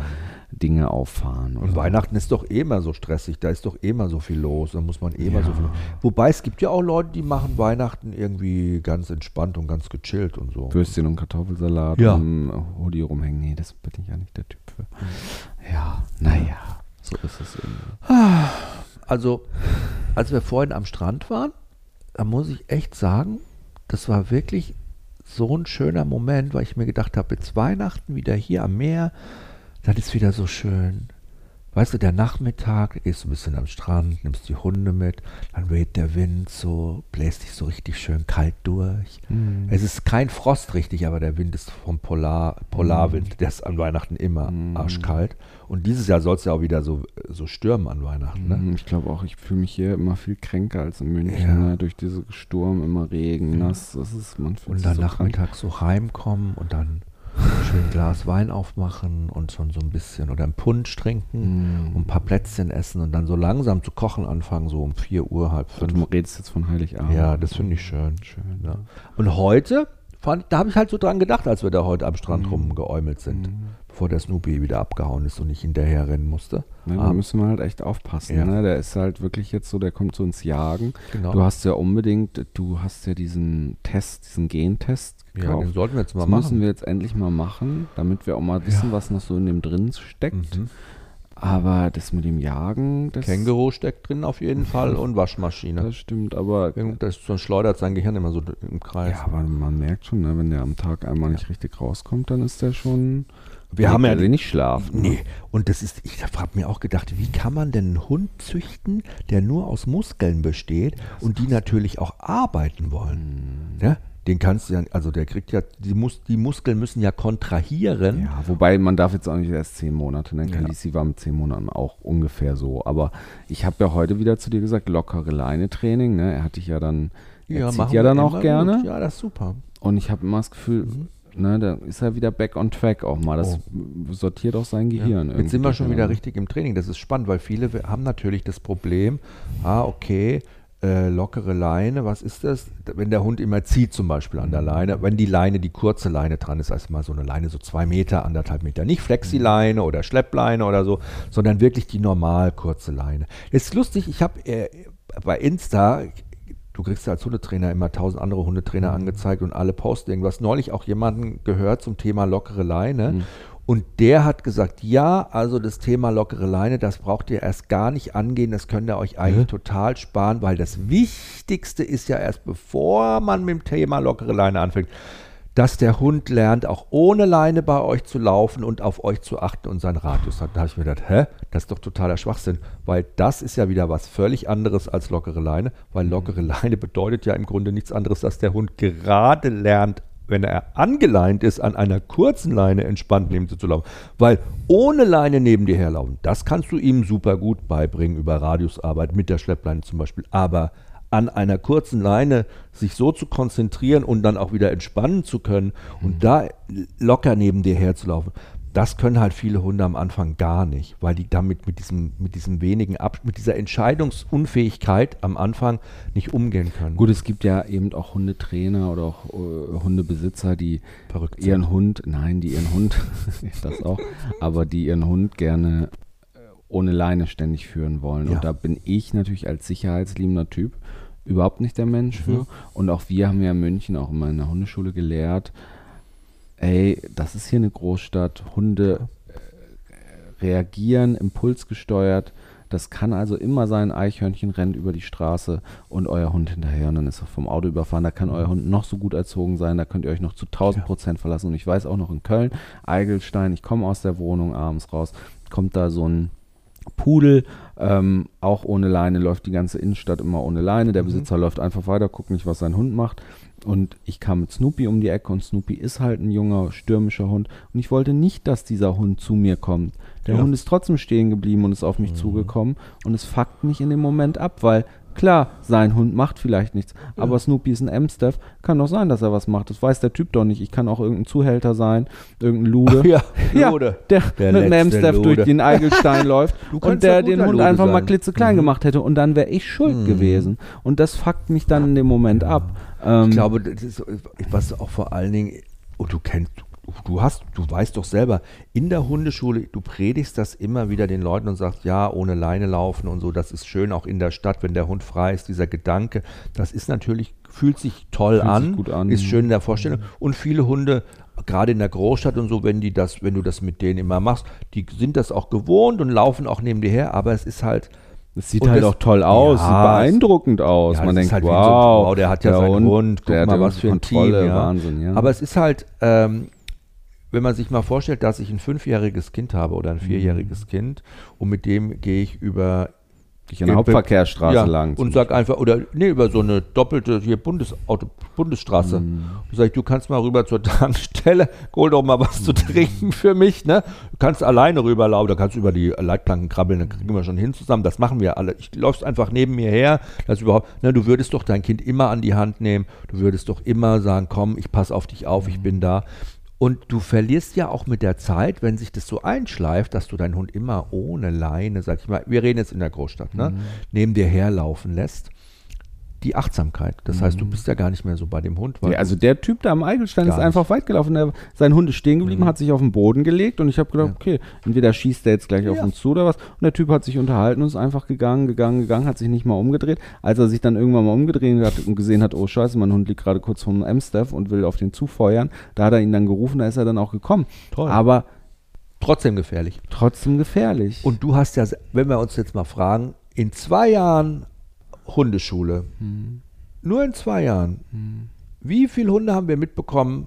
Dinge auffahren. Und? Weihnachten ist doch eh immer so stressig, da ist doch eh immer so viel los, da muss man eh immer so viel. Wobei es gibt ja auch Leute, die machen Weihnachten irgendwie ganz entspannt und ganz gechillt und so. Würstchen und Kartoffelsalat Ja. und Hoodie rumhängen. Nee, das bin ich ja nicht der Typ für. Ja, naja, so ist es irgendwie. Also, als wir vorhin am Strand waren, da muss ich echt sagen, das war wirklich so ein schöner Moment, weil ich mir gedacht habe, jetzt Weihnachten wieder hier am Meer, das ist wieder so schön. Weißt du, der Nachmittag, da gehst du ein bisschen am Strand, nimmst die Hunde mit, dann weht der Wind so, bläst dich so richtig schön kalt durch. Es ist kein Frost richtig, aber der Wind ist vom Polar, Polarwind, der ist an Weihnachten immer arschkalt. Und dieses Jahr soll es ja auch wieder so, so stürmen an Weihnachten. Ne? Mhm, Ich glaube auch, ich fühle mich hier immer viel kränker als in München. Ja. Ne? Durch diese Sturm, immer Regen, nass. Das ist, man Und dann so krank. nachmittags so heimkommen und dann schön ein Glas Wein aufmachen und schon so ein bisschen oder ein Punsch trinken Mm. und ein paar Plätzchen essen und dann so langsam zu kochen anfangen, so um 4 Uhr, halb Du fünf. redest jetzt von Heiligabend. Ja, das finde ich schön. Schön. Ja. Und heute, fand, da habe ich halt so dran gedacht, als wir da heute am Strand Mhm. rumgeäumelt sind. bevor der Snoopy wieder abgehauen ist und nicht hinterher rennen musste. Ne, da Aber- müssen wir halt echt aufpassen. Ja. Ne? Der ist halt wirklich jetzt so, der kommt so ins Jagen. Genau. Du hast ja unbedingt, du hast ja diesen Test, diesen Gentest ja, gekauft. den sollten wir jetzt mal das machen. müssen wir jetzt endlich mal machen, damit wir auch mal wissen, was noch so in dem drin steckt. Mhm. Aber das mit dem Jagen, das, Känguru steckt drin auf jeden Fall [laughs] und Waschmaschine. das stimmt, aber Das, sonst schleudert sein Gehirn immer so im Kreis. ja, aber man merkt schon, ne, wenn der am Tag einmal nicht richtig rauskommt, dann ist der schon. Wir haben ja nicht schlafen. Nee, und das ist, ich habe mir auch gedacht, wie kann man denn einen Hund züchten, der nur aus Muskeln besteht und die natürlich auch arbeiten wollen? Ja? Den kannst du ja, also der kriegt ja, die, Mus die Muskeln müssen ja kontrahieren. Ja, wobei man darf jetzt auch nicht erst zehn Monate nennen. Ja. Khaleesi war mit zehn Monaten auch ungefähr so. Aber ich habe ja heute wieder zu dir gesagt, lockere Leine-Training. Ne? Er hat dich ja dann, er zieht machen ja dann auch gerne. gut. Ja, das ist super. Und ich habe immer das Gefühl, ne, da ist er wieder back on track auch mal. Das sortiert auch sein Gehirn. Jetzt sind wir schon wieder richtig im Training. Das ist spannend, weil viele haben natürlich das Problem, ah, okay, äh, lockere Leine, was ist das? Wenn der Hund immer zieht zum Beispiel an der Leine, wenn die Leine, die kurze Leine dran ist, also mal so eine Leine so zwei Meter, anderthalb Meter, nicht Flexileine oder Schleppleine oder so, sondern wirklich die normal kurze Leine. Ist lustig, ich habe äh, bei Insta, du kriegst ja als Hundetrainer immer tausend andere Hundetrainer angezeigt und alle posten irgendwas. Neulich auch jemanden gehört zum Thema lockere Leine. Und der hat gesagt, ja, also das Thema lockere Leine, das braucht ihr erst gar nicht angehen, das könnt ihr euch eigentlich total sparen, weil das Wichtigste ist ja erst, bevor man mit dem Thema lockere Leine anfängt, dass der Hund lernt, auch ohne Leine bei euch zu laufen und auf euch zu achten und seinen Radius hat. Da habe ich mir gedacht, hä, das ist doch totaler Schwachsinn, weil das ist ja wieder was völlig anderes als lockere Leine, weil lockere Leine bedeutet ja im Grunde nichts anderes, dass der Hund gerade lernt, wenn er angeleint ist, an einer kurzen Leine entspannt neben dir zu laufen. Weil ohne Leine neben dir herlaufen, das kannst du ihm super gut beibringen über Radiusarbeit mit der Schleppleine zum Beispiel. Aber an einer kurzen Leine sich so zu konzentrieren und dann auch wieder entspannen zu können und da locker neben dir herzulaufen, das können halt viele Hunde am Anfang gar nicht, weil die damit mit diesem, mit diesem wenigen Ab mit dieser Entscheidungsunfähigkeit am Anfang nicht umgehen können. Gut, es gibt ja eben auch Hundetrainer oder auch äh, Hundebesitzer, die Verrückt ihren Hund, nein, die ihren Hund, [laughs] das auch, aber die ihren Hund gerne äh, ohne Leine ständig führen wollen. Ja. Und da bin ich natürlich als sicherheitsliebender Typ überhaupt nicht der Mensch Mhm. für. Und auch wir haben ja in München auch immer in der Hundeschule gelehrt, ey, das ist hier eine Großstadt, Hunde äh, reagieren impulsgesteuert. Das kann also immer sein, Eichhörnchen rennt über die Straße und euer Hund hinterher und dann ist er vom Auto überfahren. Da kann euer Hund noch so gut erzogen sein, da könnt ihr euch noch zu 1000 Prozent verlassen. Und ich weiß auch noch in Köln, Eigelstein, ich komme aus der Wohnung abends raus, kommt da so ein Pudel, ähm, auch ohne Leine, läuft die ganze Innenstadt immer ohne Leine. Der Besitzer läuft einfach weiter, guckt nicht, was sein Hund macht. Und ich kam mit Snoopy um die Ecke und Snoopy ist halt ein junger, stürmischer Hund. Und ich wollte nicht, dass dieser Hund zu mir kommt. Der Ja. Hund ist trotzdem stehen geblieben und ist auf mich zugekommen. Und es fuckt mich in dem Moment ab, weil klar, sein Hund macht vielleicht nichts. Aber Snoopy ist ein Amstaff. Kann doch sein, dass er was macht. Das weiß der Typ doch nicht. Ich kann auch irgendein Zuhälter sein, irgendein Lude. [laughs] Ja, [laughs] Ja, Lude. der, Der mit einem Lude. durch den Eigelstein [laughs] läuft und der ja den Hund Lude einfach mal sein. klitzeklein Mhm. gemacht hätte und dann wäre ich schuld gewesen. Und das fuckt mich dann in dem Moment ab. Ähm, Ich glaube, das ist, was auch vor allen Dingen, und du kennst, du, hast, du weißt doch selber, in der Hundeschule, du predigst das immer wieder den Leuten und sagst, ja, ohne Leine laufen und so, das ist schön auch in der Stadt, wenn der Hund frei ist, dieser Gedanke, das ist natürlich, fühlt sich toll Fühlt an, sich gut an. ist schön in der Vorstellung. Und viele Hunde, gerade in der Großstadt und so, wenn die das, wenn du das mit denen immer machst, die sind das auch gewohnt und laufen auch neben dir her, aber es ist halt, Es sieht Und halt auch toll aus, Ja, sieht beeindruckend aus. Ja, Man denkt, halt wie so wow, wow, der hat ja seinen Hund, guck der mal, was für ein Kontrolle, Team, ja. Wahnsinn, ja. Aber es ist halt, ähm, wenn man sich mal vorstellt, dass ich ein fünfjähriges Kind habe oder ein Mhm. vierjähriges Kind und mit dem gehe ich über an der Hauptverkehrsstraße ja, lang. und sag einfach, oder nee, über so eine doppelte hier Bundesauto, Bundesstraße. Mhm. Und sag ich, du kannst mal rüber zur [laughs] Tankstelle, hol doch mal was Mhm. zu trinken für mich, ne? Du kannst alleine rüberlaufen, da kannst du über die Leitplanken krabbeln, dann kriegen wir schon hin zusammen. Das machen wir alle. Ich läufst einfach neben mir her, das überhaupt, ne, du würdest doch dein Kind immer an die Hand nehmen, du würdest doch immer sagen, komm, ich pass auf dich auf, ich bin da. Und du verlierst ja auch mit der Zeit, wenn sich das so einschleift, dass du deinen Hund immer ohne Leine, sag ich mal, wir reden jetzt in der Großstadt, ne, neben dir herlaufen lässt. Die Achtsamkeit. Das heißt, du bist ja gar nicht mehr so bei dem Hund. Ja, also der Typ da am Eigelstein ist einfach weit gelaufen. Der, sein Hund ist stehen geblieben, Mhm. hat sich auf den Boden gelegt und ich habe gedacht, Ja. okay, entweder schießt der jetzt gleich auf Ja. uns zu oder was. Und der Typ hat sich unterhalten und ist einfach gegangen, gegangen, gegangen, hat sich nicht mal umgedreht. Als er sich dann irgendwann mal umgedreht hat und gesehen hat, oh scheiße, mein Hund liegt gerade kurz vom M-Staff und will auf den zufeuern, da hat er ihn dann gerufen, da ist er dann auch gekommen. Toll. Aber trotzdem gefährlich. trotzdem gefährlich. Und du hast ja, wenn wir uns jetzt mal fragen, in zwei Jahren Hundeschule, nur in zwei Jahren, wie viele Hunde haben wir mitbekommen,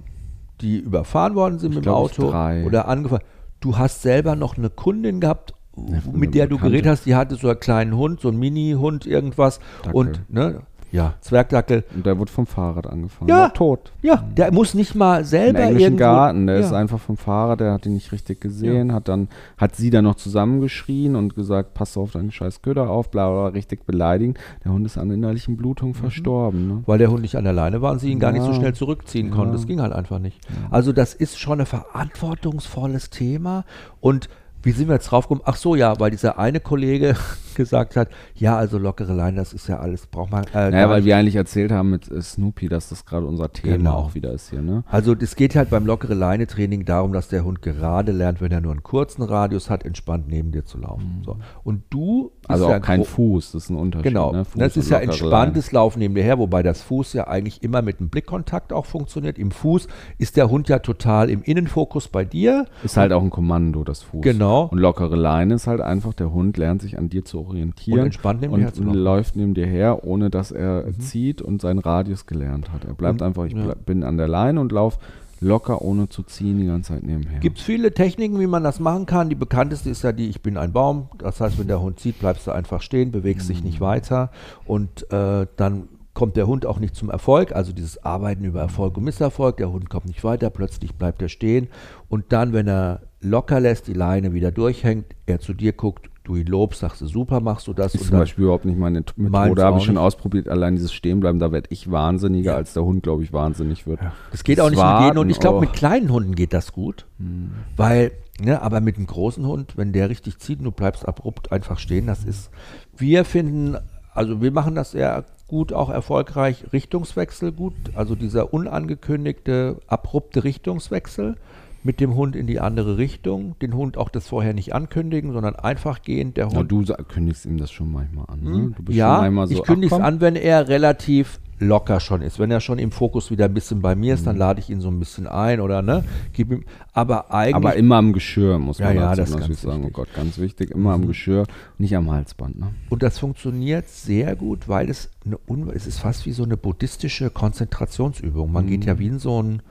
die überfahren worden sind Ich mit dem Auto drei. oder angefahren? Du hast selber noch eine Kundin gehabt, Ja, mit der du geredet hast, die hatte so einen kleinen Hund, so einen Mini-Hund, irgendwas. Dackel. Und, ne, ja, Zwergdackel. Und der wurde vom Fahrrad angefahren. Ja. War tot. Ja, der muss nicht mal Im selber englischen irgendwo. Garten, der ja. ist einfach vom Fahrer, der hat ihn nicht richtig gesehen, hat dann, hat sie dann noch zusammengeschrien und gesagt, pass auf deinen scheiß Köder auf, bla bla, richtig beleidigend. Der Hund ist an innerlichen Blutung Mhm. verstorben. Ne? weil der Hund nicht an der Leine war und sie ihn gar nicht so Ja. schnell zurückziehen Ja. konnte. Das ging halt einfach nicht. Also das ist schon ein verantwortungsvolles Thema und wie sind wir jetzt drauf gekommen? Ach so, ja, weil dieser eine Kollege [laughs] gesagt hat, ja, also lockere Leine, das ist ja alles, braucht man äh, Naja, weil nicht. wir eigentlich erzählt haben mit äh, Snoopy, dass das gerade unser Thema Genau. auch wieder ist hier, ne? Also es geht halt beim lockere Leine Training darum, dass der Hund gerade lernt, wenn er nur einen kurzen Radius hat, entspannt neben dir zu laufen. So. Und du Mhm. Also ja auch kein gro- Fuß, das ist ein Unterschied. Genau, Ne? Das ist ja entspanntes Laufen neben dir her, wobei das Fuß ja eigentlich immer mit einem Blickkontakt auch funktioniert. Im Fuß ist der Hund ja total im Innenfokus bei dir. Ist halt auch ein Kommando, das Fuß. Genau. Und lockere Leine ist halt einfach, der Hund lernt sich an dir zu orientieren. Und entspannt neben dir und zu laufen. läuft neben dir her, ohne dass er zieht und seinen Radius gelernt hat. Er bleibt Und- einfach, ich ja. bin an der Leine und laufe locker, ohne zu ziehen, die ganze Zeit nebenher. Gibt es viele Techniken, wie man das machen kann. Die bekannteste ist ja die, ich bin ein Baum. Das heißt, wenn der Hund zieht, bleibst du einfach stehen, bewegst dich nicht weiter und äh, dann kommt der Hund auch nicht zum Erfolg. Also dieses Arbeiten über Erfolg und Misserfolg. Der Hund kommt nicht weiter, plötzlich bleibt er stehen. Und dann, wenn er locker lässt, die Leine wieder durchhängt, er zu dir guckt, du ihn lobst, sagst du, super, machst du das. ist und zum Beispiel überhaupt nicht meine Methode, habe ich schon ausprobiert. Allein dieses Stehenbleiben, da werde ich wahnsinniger, als der Hund, glaube ich, wahnsinnig wird. Das geht auch nicht Das mit jedem und ich glaube, Warten, mit kleinen Hunden geht das gut. Weil, ne, aber mit einem großen Hund, wenn der richtig zieht und du bleibst abrupt einfach stehen, das ist, wir finden, also wir machen das sehr gut, auch erfolgreich, Richtungswechsel gut, also dieser unangekündigte, abrupte Richtungswechsel mit dem Hund in die andere Richtung, den Hund auch das vorher nicht ankündigen, sondern einfach gehen, der Hund du sa- kündigst ihm das schon manchmal an. Ne? Du bist Hm? ja, schon einmal so, ich kündige es an, wenn er relativ locker schon ist. Wenn er schon im Fokus wieder ein bisschen bei mir Mhm. ist, dann lade ich ihn so ein bisschen ein oder ne, gib ihm. Aber eigentlich. Aber immer am Geschirr, muss man Ja, ja, dazu das sagen. Oh wichtig. Gott, ganz wichtig. Immer am Geschirr, nicht am Halsband. Ne? und das funktioniert sehr gut, weil es eine un es ist fast wie so eine buddhistische Konzentrationsübung. Man geht Mhm. ja wie in so ein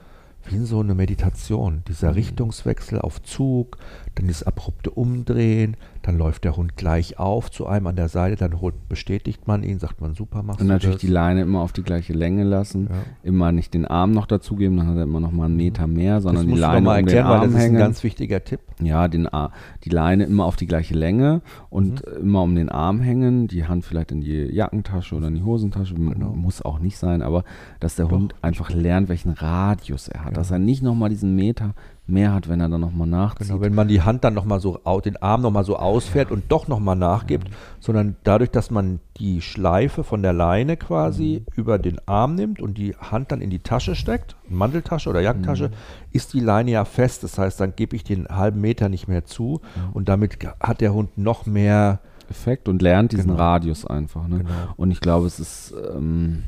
wie in so eine Meditation. Dieser Richtungswechsel auf Zug, dann das abrupte Umdrehen, dann läuft der Hund gleich auf zu einem an der Seite, dann holt, bestätigt man ihn, sagt man super, machst Und natürlich das? die Leine immer auf die gleiche Länge lassen. Ja. Immer nicht den Arm noch dazugeben, dann hat er immer noch mal einen Meter mehr, das sondern die du noch Leine mal um den erklären, weil Arm das ist ein hängen. ganz wichtiger Tipp. Ja, den Ar die Leine immer auf die gleiche Länge und Mhm. immer um den Arm hängen, die Hand vielleicht in die Jackentasche oder in die Hosentasche, Genau. muss auch nicht sein, aber dass der Hund einfach lernt, welchen Radius er hat, dass er nicht nochmal diesen Meter mehr hat, wenn er dann nochmal nachzieht. Genau, wenn man die Hand dann nochmal so, den Arm nochmal so ausfährt und doch nochmal nachgibt, sondern dadurch, dass man die Schleife von der Leine quasi über den Arm nimmt und die Hand dann in die Tasche steckt, Manteltasche oder Jackentasche, ist die Leine ja fest. Das heißt, dann gebe ich den halben Meter nicht mehr zu und damit hat der Hund noch mehr. Effekt und lernt diesen Genau. Radius einfach. Ne? Genau. Und ich glaube, es ist, ähm,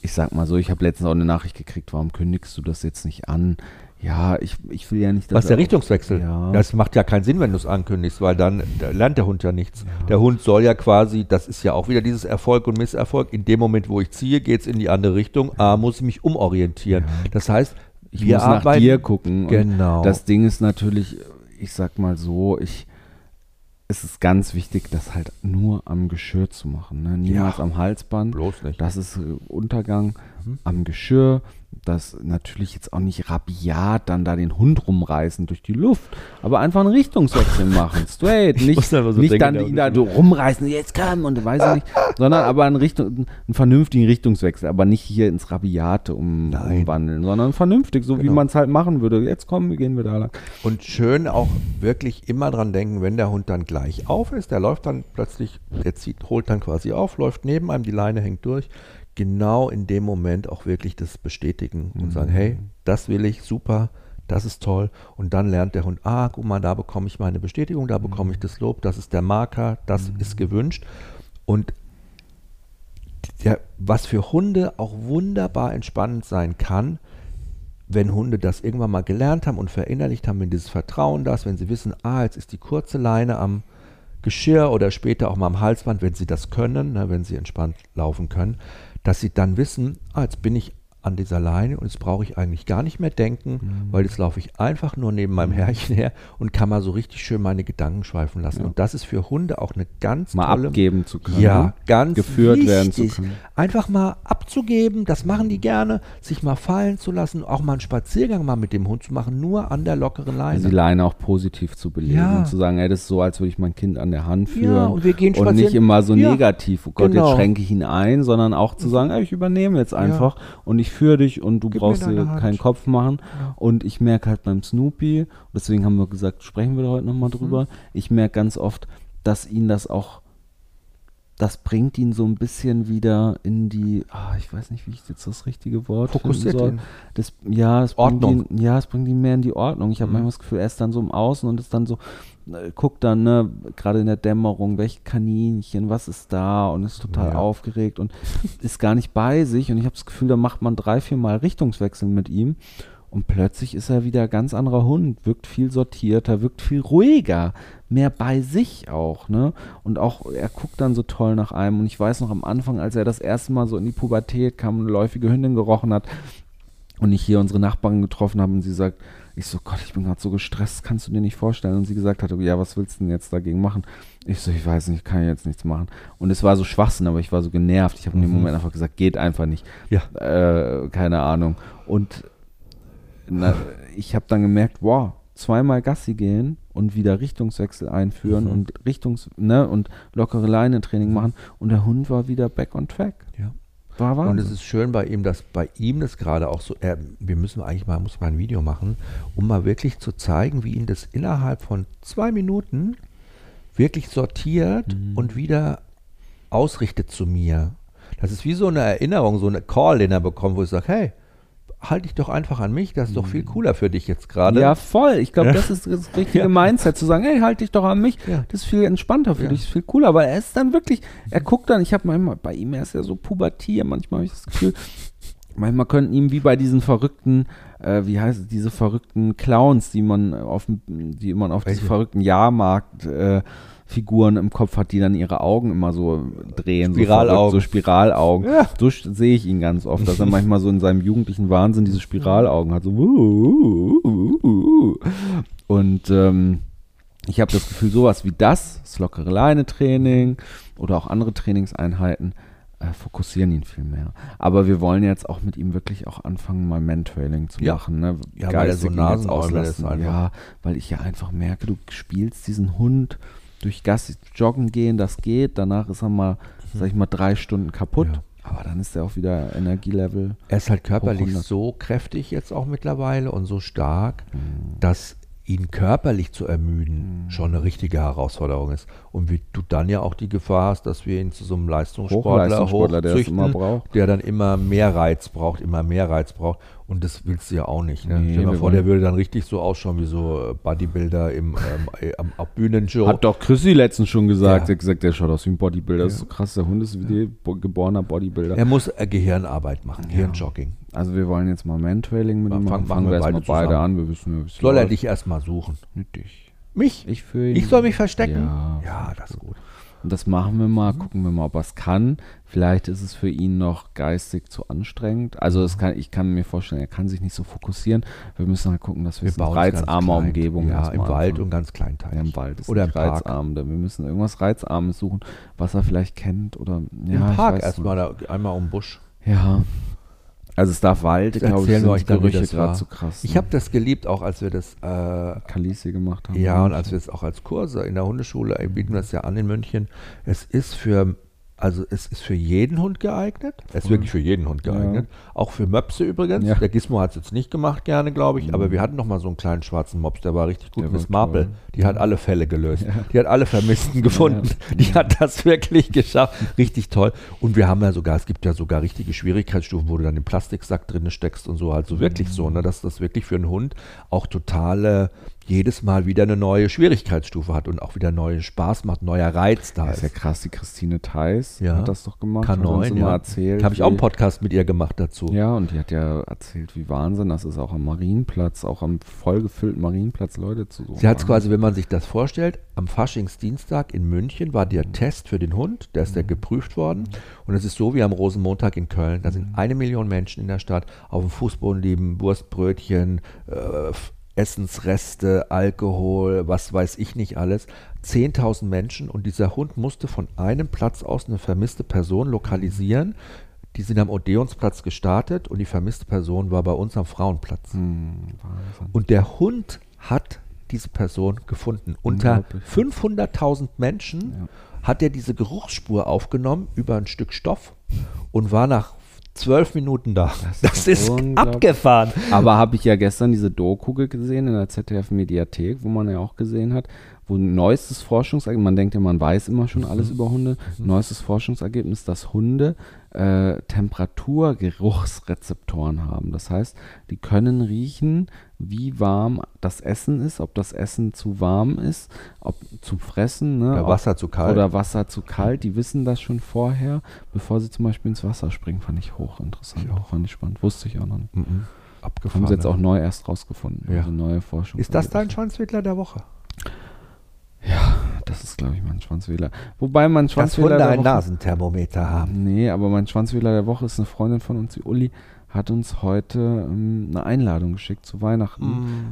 ich sag mal so, ich habe letztens auch eine Nachricht gekriegt, warum kündigst du das jetzt nicht an? Ja, ich, ich will ja nicht, dass Was ist der er- Richtungswechsel? Ja. Das macht ja keinen Sinn, wenn du es ankündigst, weil dann da lernt der Hund ja nichts. Der Hund soll ja quasi, das ist ja auch wieder dieses Erfolg und Misserfolg. In dem Moment, wo ich ziehe, geht es in die andere Richtung. A, muss ich mich umorientieren. Das heißt, ich muss nach arbeiten. dir gucken. Genau. Das Ding ist natürlich, ich sag mal so, ich, es ist ganz wichtig, das halt nur am Geschirr zu machen. Ne? Niemals Ja. am Halsband. Bloß nicht. Das ist äh, Untergang. am Geschirr, dass natürlich jetzt auch nicht rabiat dann da den Hund rumreißen durch die Luft, aber einfach einen Richtungswechsel machen, straight, nicht, so nicht dann ihn da so rumreißen, jetzt komm und weiß ich nicht, [laughs] sondern aber einen, Richtung, einen vernünftigen Richtungswechsel, aber nicht hier ins Rabiate um, Nein. umwandeln, sondern vernünftig, so wie Genau. man es halt machen würde. Jetzt kommen, gehen wir da lang. Und schön auch wirklich immer dran denken, wenn der Hund dann gleich auf ist, der läuft dann plötzlich, der zieht, holt dann quasi auf, läuft neben einem, die Leine hängt durch. Genau in dem Moment auch wirklich das bestätigen und sagen, hey, das will ich, super, das ist toll. Und dann lernt der Hund, ah, guck mal, da bekomme ich meine Bestätigung, da bekomme ich das Lob, das ist der Marker, das ist gewünscht. Und der, was für Hunde auch wunderbar entspannend sein kann, wenn Hunde das irgendwann mal gelernt haben und verinnerlicht haben, wenn dieses Vertrauen da ist, wenn sie wissen, ah, jetzt ist die kurze Leine am Geschirr oder später auch mal am Halsband, wenn sie das können, ne, wenn sie entspannt laufen können, dass sie dann wissen, ah, jetzt bin ich an dieser Leine und jetzt brauche ich eigentlich gar nicht mehr denken, Mhm. weil jetzt laufe ich einfach nur neben meinem Herrchen her und kann mal so richtig schön meine Gedanken schweifen lassen. Ja. Und das ist für Hunde auch eine ganz Mal tolle abgeben zu können. ja, ne? ganz geführt wichtig. werden zu können. Einfach mal abzugeben, das machen die gerne, sich mal fallen zu lassen, auch mal einen Spaziergang mal mit dem Hund zu machen, nur an der lockeren Leine. Also die Leine auch positiv zu belegen Ja. und zu sagen, ey, das ist so, als würde ich mein Kind an der Hand führen. Ja, und wir gehen und nicht spazieren. immer so negativ, oh Gott, genau. jetzt schränke ich ihn ein, sondern auch zu sagen, ey, ich übernehme jetzt einfach und ich führe dich und du Gib brauchst dir keinen Kopf machen. Ja. Und ich merke halt beim Snoopy, deswegen haben wir gesagt, sprechen wir da heute Mhm. nochmal drüber, ich merke ganz oft, dass ihn das auch das bringt ihn so ein bisschen wieder in die, ah, ich weiß nicht, wie ich jetzt das richtige Wort Fokussiert soll. ihn. Das, ja, es bringt Ordnung. ihn, ja, es bringt ihn mehr in die Ordnung. Ich habe Mhm. manchmal das Gefühl, er ist dann so im Außen und ist dann so, äh, guckt dann, ne, gerade in der Dämmerung, welche Kaninchen, was ist da und ist total Ja. aufgeregt und [laughs] ist gar nicht bei sich und ich habe das Gefühl, da macht man drei, vier Mal Richtungswechsel mit ihm und plötzlich ist er wieder ein ganz anderer Hund, wirkt viel sortierter, wirkt viel ruhiger, mehr bei sich auch, ne? Und auch, er guckt dann so toll nach einem. Und ich weiß noch am Anfang, als er das erste Mal so in die Pubertät kam und eine läufige Hündin gerochen hat und ich hier unsere Nachbarin getroffen habe und sie sagt, ich so, Gott, ich bin gerade so gestresst, kannst du dir nicht vorstellen? Und sie gesagt hat, ja, was willst du denn jetzt dagegen machen? Ich so, ich weiß nicht, kann jetzt nichts machen. Und es war so Schwachsinn, aber ich war so genervt. Ich habe in dem Mhm. Moment einfach gesagt, geht einfach nicht. Ja. Äh, keine Ahnung. Und na, ich habe dann gemerkt, wow, zweimal Gassi gehen und wieder Richtungswechsel einführen Mhm. und Richtungs, ne, und lockere Leine-Training machen und der Hund war wieder back on track. Ja. War Und Wahnsinn. es ist schön bei ihm, dass bei ihm das gerade auch so, er, wir müssen eigentlich mal, muss mal ein Video machen, um mal wirklich zu zeigen, wie ihn das innerhalb von zwei Minuten wirklich sortiert Mhm. und wieder ausrichtet zu mir. Das ist wie so eine Erinnerung, so eine Call, den er bekommt, wo ich sage, hey, halt dich doch einfach an mich, das ist doch viel cooler für dich jetzt gerade. Mhm. Ja, voll. Ich glaube, das ist das richtige Ja. Mindset, zu sagen, hey, halt dich doch an mich. Ja. Das ist viel entspannter für Ja. dich, ist viel cooler. Weil er ist dann wirklich, er guckt dann, ich habe manchmal, bei ihm, er ist ja so pubertier, manchmal habe ich das Gefühl, manchmal könnten ihm wie bei diesen verrückten, äh, wie heißt es, diese verrückten Clowns, die man auf, die man auf diesen Welche? verrückten Jahrmarkt äh, Figuren im Kopf hat, die dann ihre Augen immer so drehen, Spiralaugen. so, so Spiralaugen. Ja. So sehe ich ihn ganz oft, dass er [laughs] manchmal so in seinem jugendlichen Wahnsinn diese Spiralaugen hat. So. Und ähm, ich habe das Gefühl, sowas wie das, das lockere Leine-Training oder auch andere Trainingseinheiten, äh, fokussieren ihn viel mehr. Aber wir wollen jetzt auch mit ihm wirklich auch anfangen, mal Mentrailing zu Ja. machen. Ne? Ja, weil er so Geistig ist auslassen. Ja, weil ich ja einfach merke, du spielst diesen Hund durch Gassi joggen gehen, das geht. Danach ist er mal, sag ich mal, drei Stunden kaputt. Ja. Aber dann ist er auch wieder Energielevel. Er ist halt körperlich 100. so kräftig jetzt auch mittlerweile und so stark, dass ihn körperlich zu ermüden schon eine richtige Herausforderung ist. Und wie du dann ja auch die Gefahr hast, dass wir ihn zu so einem Leistungssportler, Hochleistungssportler, der der dann immer mehr Reiz braucht, immer mehr Reiz braucht. Und das willst du ja auch nicht. Ne? Nee, Stell dir vor, der würde dann richtig so ausschauen wie so äh, Bodybuilder im, ähm, äh, am, am Bühnenshow. Hat doch Chrissy letztens schon gesagt. Ja. Sie hat gesagt, der schaut aus wie ein Bodybuilder. Das ist so krass. Der Hund ist wie bo- geborener Bodybuilder. er muss äh, Gehirnarbeit machen, Gehirnjogging. Also wir wollen jetzt mal Mentrailing mit ihm machen. fangen- wir wir erstmal beide beide an. Wir wissen ja, wie Soll er läuft. dich erstmal suchen? Nicht dich. Mich? Ich ihn. Ich soll mich verstecken? Ja. ja das ist gut. Und das machen wir mal, gucken wir mal, ob er es kann. Vielleicht ist es für ihn noch geistig zu anstrengend. Also es kann, ich kann mir vorstellen, er kann sich nicht so fokussieren. Wir müssen halt gucken, dass wir, Wir reizarmer klein. Umgebung Ja, im Wald anfangen. und ganz kleinteilig. Ja, im Wald ist Oder im Park. reizarm. Wir müssen irgendwas Reizarmes suchen, was er vielleicht kennt oder ja, Im Park erstmal, einmal um Busch. Ja, Also es darf Walde, Das glaube ich, wir sind euch Gerüche gerade zu krass. Ich ne? habe das geliebt, auch als wir das äh, Kalisi gemacht haben. Ja, und als wir es auch als Kurse in der Hundeschule äh, bieten wir das ja an in München. Es ist für, also es ist für jeden Hund geeignet. Es ist wirklich für jeden Hund geeignet. Auch für Möpse übrigens. Ja. Der Gizmo hat es jetzt nicht gemacht, gerne, glaube ich. Aber wir hatten noch mal so einen kleinen schwarzen Mops, der war richtig gut. Der Miss Marple, toll. die hat alle Fälle gelöst. Die hat alle Vermissten gefunden. Die hat das wirklich geschafft. Richtig toll. Und wir haben ja sogar, es gibt ja sogar richtige Schwierigkeitsstufen, wo du dann den Plastiksack drin steckst und so. Also wirklich so, ne, dass das wirklich für einen Hund auch totale jedes Mal wieder eine neue Schwierigkeitsstufe hat und auch wieder neuen Spaß macht, neuer Reiz da Das ist ist. ja krass, die Christine Theis Ja. hat das doch gemacht. K9, immer ja. erzählt. Habe ich auch einen Podcast mit ihr gemacht dazu. Ja, und die hat ja erzählt, wie Wahnsinn das ist, auch am Marienplatz, auch am vollgefüllten Marienplatz Leute zu suchen. Sie hat es quasi, wenn man sich das vorstellt, am Faschingsdienstag in München war der Test für den Hund, der ist ja geprüft worden. Und es ist so wie am Rosenmontag in Köln. Da sind eine Million Menschen in der Stadt auf dem Fußboden liegen, Wurstbrötchen, äh, Essensreste, Alkohol, was weiß ich nicht alles. 10.000 Menschen und dieser Hund musste von einem Platz aus eine vermisste Person lokalisieren. Die sind am Odeonsplatz gestartet und die vermisste Person war bei uns am Frauenplatz. Hm. Und der Hund hat diese Person gefunden. Unter Unglaublich. 500.000 Menschen Ja. hat er diese Geruchsspur aufgenommen über ein Stück Stoff und war nach zwölf Minuten da. Das, ist unglaublich. abgefahren. Aber habe ich ja gestern diese Doku gesehen in der ZDF-Mediathek, wo man ja auch gesehen hat, wo ein neuestes Forschungsergebnis, man denkt ja, man weiß immer schon alles über Hunde, neuestes Forschungsergebnis, dass Hunde äh, Temperaturgeruchsrezeptoren haben. Das heißt, die können riechen, wie warm das Essen ist, ob das Essen zu warm ist, ob zum Fressen, ne, Oder ob- Wasser zu kalt. oder Wasser zu kalt. Die wissen das schon vorher, bevor sie zum Beispiel ins Wasser springen. Fand ich hochinteressant. Fand ich spannend. Wusste ich auch noch nicht. Mhm. Abgefahren. Haben sie jetzt auch neu erst rausgefunden. Ja. Also neue Forschung. ist das dein Schwanzwickler der Woche? Das ist, glaube ich, mein Schwanzwähler. Wobei mein Dass Schwanzwähler Hunde der ein Nasenthermometer haben. Nee, aber mein Schwanzwähler der Woche ist eine Freundin von uns, die Uli, hat uns heute ähm, eine Einladung geschickt zu Weihnachten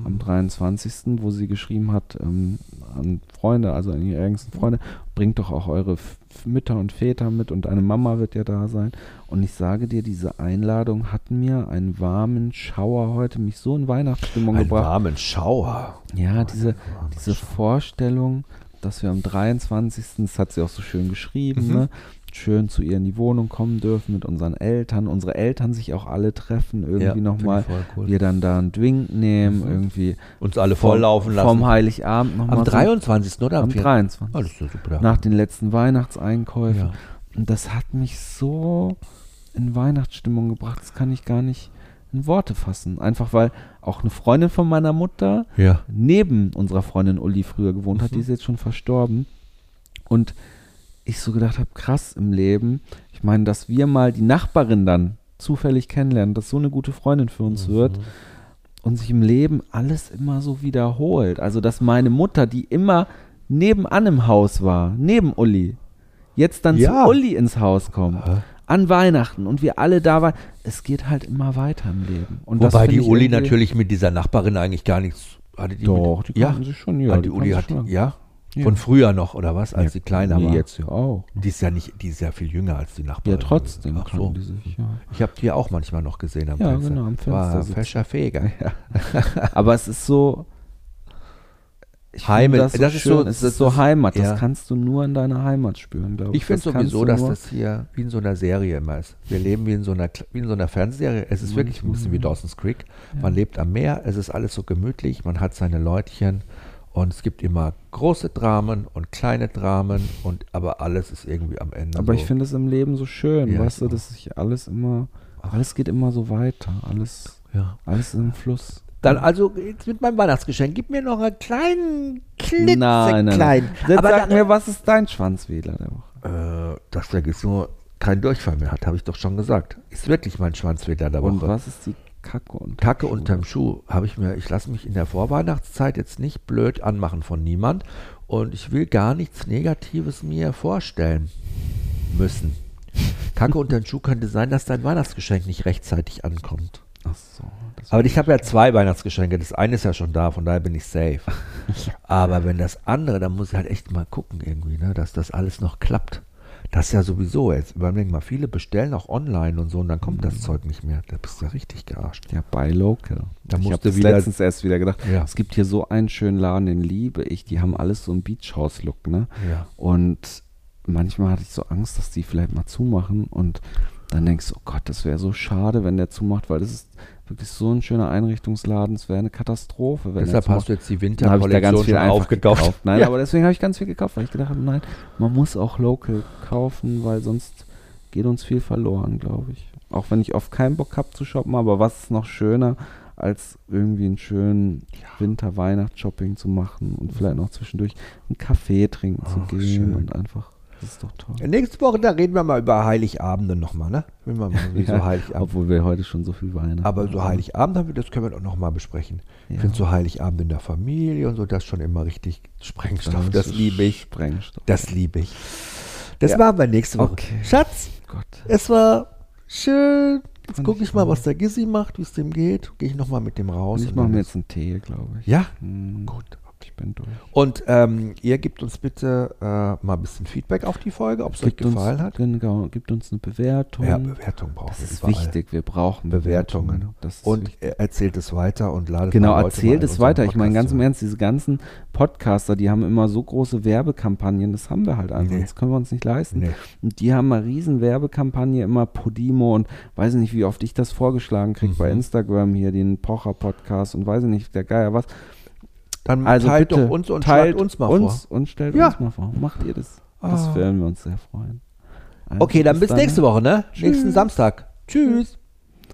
Mm. am 23., wo sie geschrieben hat ähm, an Freunde, also an ihre engsten Freunde, bringt doch auch eure F Mütter und Väter mit und eine Mama wird ja da sein. Und ich sage dir, diese Einladung hat mir einen warmen Schauer heute, mich so in Weihnachtsstimmung Einen gebracht. warmen Schauer. Ja, diese, diese Vorstellung, dass wir am 23., das hat sie auch so schön geschrieben, Mhm. ne, schön zu ihr in die Wohnung kommen dürfen mit unseren Eltern, unsere Eltern sich auch alle treffen, irgendwie Ja, nochmal, cool. wir dann da einen Drink nehmen, Mhm. irgendwie Uns alle vom- volllaufen lassen. vom Heiligabend nochmal. Am 23. oder am am 4.? 23. Ah, das ist ja super. Nach den letzten Weihnachtseinkäufen. Ja. Und das hat mich so in Weihnachtsstimmung gebracht, das kann ich gar nicht in Worte fassen. Einfach weil auch eine Freundin von meiner Mutter ja. neben unserer Freundin Uli früher gewohnt hat, die ist jetzt schon verstorben. Und ich so gedacht habe, krass im Leben. Ich meine, dass wir mal die Nachbarin dann zufällig kennenlernen, dass so eine gute Freundin für uns wird und sich im Leben alles immer so wiederholt. Also, dass meine Mutter, die immer nebenan im Haus war, neben Uli, jetzt dann Ja. zu Uli ins Haus kommt. Aha. An Weihnachten und wir alle da waren. Es geht halt immer weiter im Leben. Und Wobei die Uli natürlich mit dieser Nachbarin eigentlich gar nichts hatte. Die Doch, mit, die ja. sich schon, ja. Ah, die die Uli hat, schon. ja? Ja. Von früher noch, oder was? Als Ja, sie kleiner nee, war. jetzt ja auch. Die ist ja nicht, die ist ja viel jünger als die Nachbarin. Ja, trotzdem Ach so. die sich, ja. Ich habe die ja auch manchmal noch gesehen am Ja, Fenster. genau, am Fenster War fescher Feger. Aber es ist so. Heimat, das, so das ist schön. so- es das ist so Heimat. ja. Das kannst du nur in deiner Heimat spüren, glaube ich. Ich finde Das sowieso, dass das hier wie in so einer Serie immer ist. Wir leben wie in so einer, wie in so einer Fernsehserie. Es ist wirklich ein bisschen wie Dawson's Creek. Man lebt am Meer, es ist alles so gemütlich, man hat seine Leutchen und es gibt immer große Dramen und kleine Dramen und aber alles ist irgendwie am Ende. Aber so. ich finde es im Leben so schön, Ja, weißt du, dass sich alles immer. Alles geht immer so weiter. Alles, ja. alles im Fluss. Dann also jetzt mit meinem Weihnachtsgeschenk, gib mir noch einen kleinen, klitzeklein. Nein, nein, nein. Jetzt Aber sag da- mir, was ist dein Schwanzwedler der Woche? Äh, dass der Gizmo keinen Durchfall mehr hat, habe ich doch schon gesagt. Ist wirklich mein Schwanzfeder der Und Woche. was ist die Kacke und Kacke unterm Schuh habe ich mir, ich lasse mich in der Vorweihnachtszeit jetzt nicht blöd anmachen von niemand und ich will gar nichts Negatives mir vorstellen müssen. Kacke unter den Schuh könnte sein, dass dein Weihnachtsgeschenk nicht rechtzeitig ankommt. Ach so. Aber ich habe ja zwei Weihnachtsgeschenke. Das eine ist ja schon da, von daher bin ich safe. [laughs] Aber wenn das andere, dann muss ich halt echt mal gucken irgendwie, ne, dass das alles noch klappt. Das ist ja sowieso, jetzt überlegen mal, viele bestellen auch online und so und dann kommt das Zeug nicht mehr. Da bist du ja richtig gearscht. Ja, bei Local. Da ich musst habe letztens erst wieder gedacht. Ja. Es gibt hier so einen schönen Laden, den liebe ich. Die haben alles so einen Beach-House-Look, ne? Ja. Und manchmal hatte ich so Angst, dass die vielleicht mal zumachen. Und dann denkst du, oh Gott, das wäre so schade, wenn der zumacht, weil das ist wirklich so ein schöner Einrichtungsladen. Es wäre eine Katastrophe, Deshalb hast du jetzt die Winterkollektion schon aufgekauft. gekauft. Nein, ja. aber deswegen habe ich ganz viel gekauft, weil ich gedacht habe, nein, man muss auch local kaufen, weil sonst geht uns viel verloren, glaube ich. Auch wenn ich oft keinen Bock habe zu shoppen, aber was ist noch schöner, als irgendwie einen schönen Winter-Weihnachts-Shopping zu machen und vielleicht noch zwischendurch einen Kaffee trinken zu Ach, gehen schön. und einfach, das ist doch toll. Nächste Woche, da reden wir mal über Heiligabende nochmal, ne? Wenn wir mal [laughs] so Ja, Heiligabend. Obwohl wir heute schon so viel Weihnachten Aber so. Heiligabend haben wir, das können wir doch nochmal besprechen. Ich Ja. finde so Heiligabend in der Familie und so, das schon immer richtig Sprengstoff. Das ist liebe ich. Sprengstoff. Das liebe ich. Das Ja. machen wir nächste Woche. Okay. Schatz, Gott. es war schön. Jetzt gucke ich ich mal, was der Gissi macht, wie es dem geht. Gehe ich nochmal mit dem raus. Und ich mache mir jetzt einen Tee, glaube ich. Ja? Hm, Gut. Ich bin durch. Und ähm, ihr gebt uns bitte äh, mal ein bisschen Feedback auf die Folge, ob es euch gefallen uns, hat. Genau, gibt uns eine Bewertung. Ja, Bewertung brauchen das wir ist überall. wichtig. Wir brauchen Bewertungen. Bewertungen. Das ist Und wichtig. er erzählt es weiter und ladet Genau, erzählt es weiter. Ich meine, Podcast ganz im. Ernst, diese ganzen Podcaster, die haben immer so große Werbekampagnen, das haben wir halt einfach. Nee. Das können wir uns nicht leisten. Nee. Und die haben eine riesen Werbekampagne, immer Podimo und weiß nicht, wie oft ich das vorgeschlagen kriege bei Mhm. Instagram hier, den Pocher-Podcast und weiß ich nicht, der Geier was. Dann Also teilt bitte, doch uns und teilt uns mal uns vor. und stellt Ja. uns mal vor. Macht ihr das? Das Ah. werden wir uns sehr freuen. Also, Okay, dann bis nächste Woche, ne? Tschüss. Nächsten Samstag. Tschüss.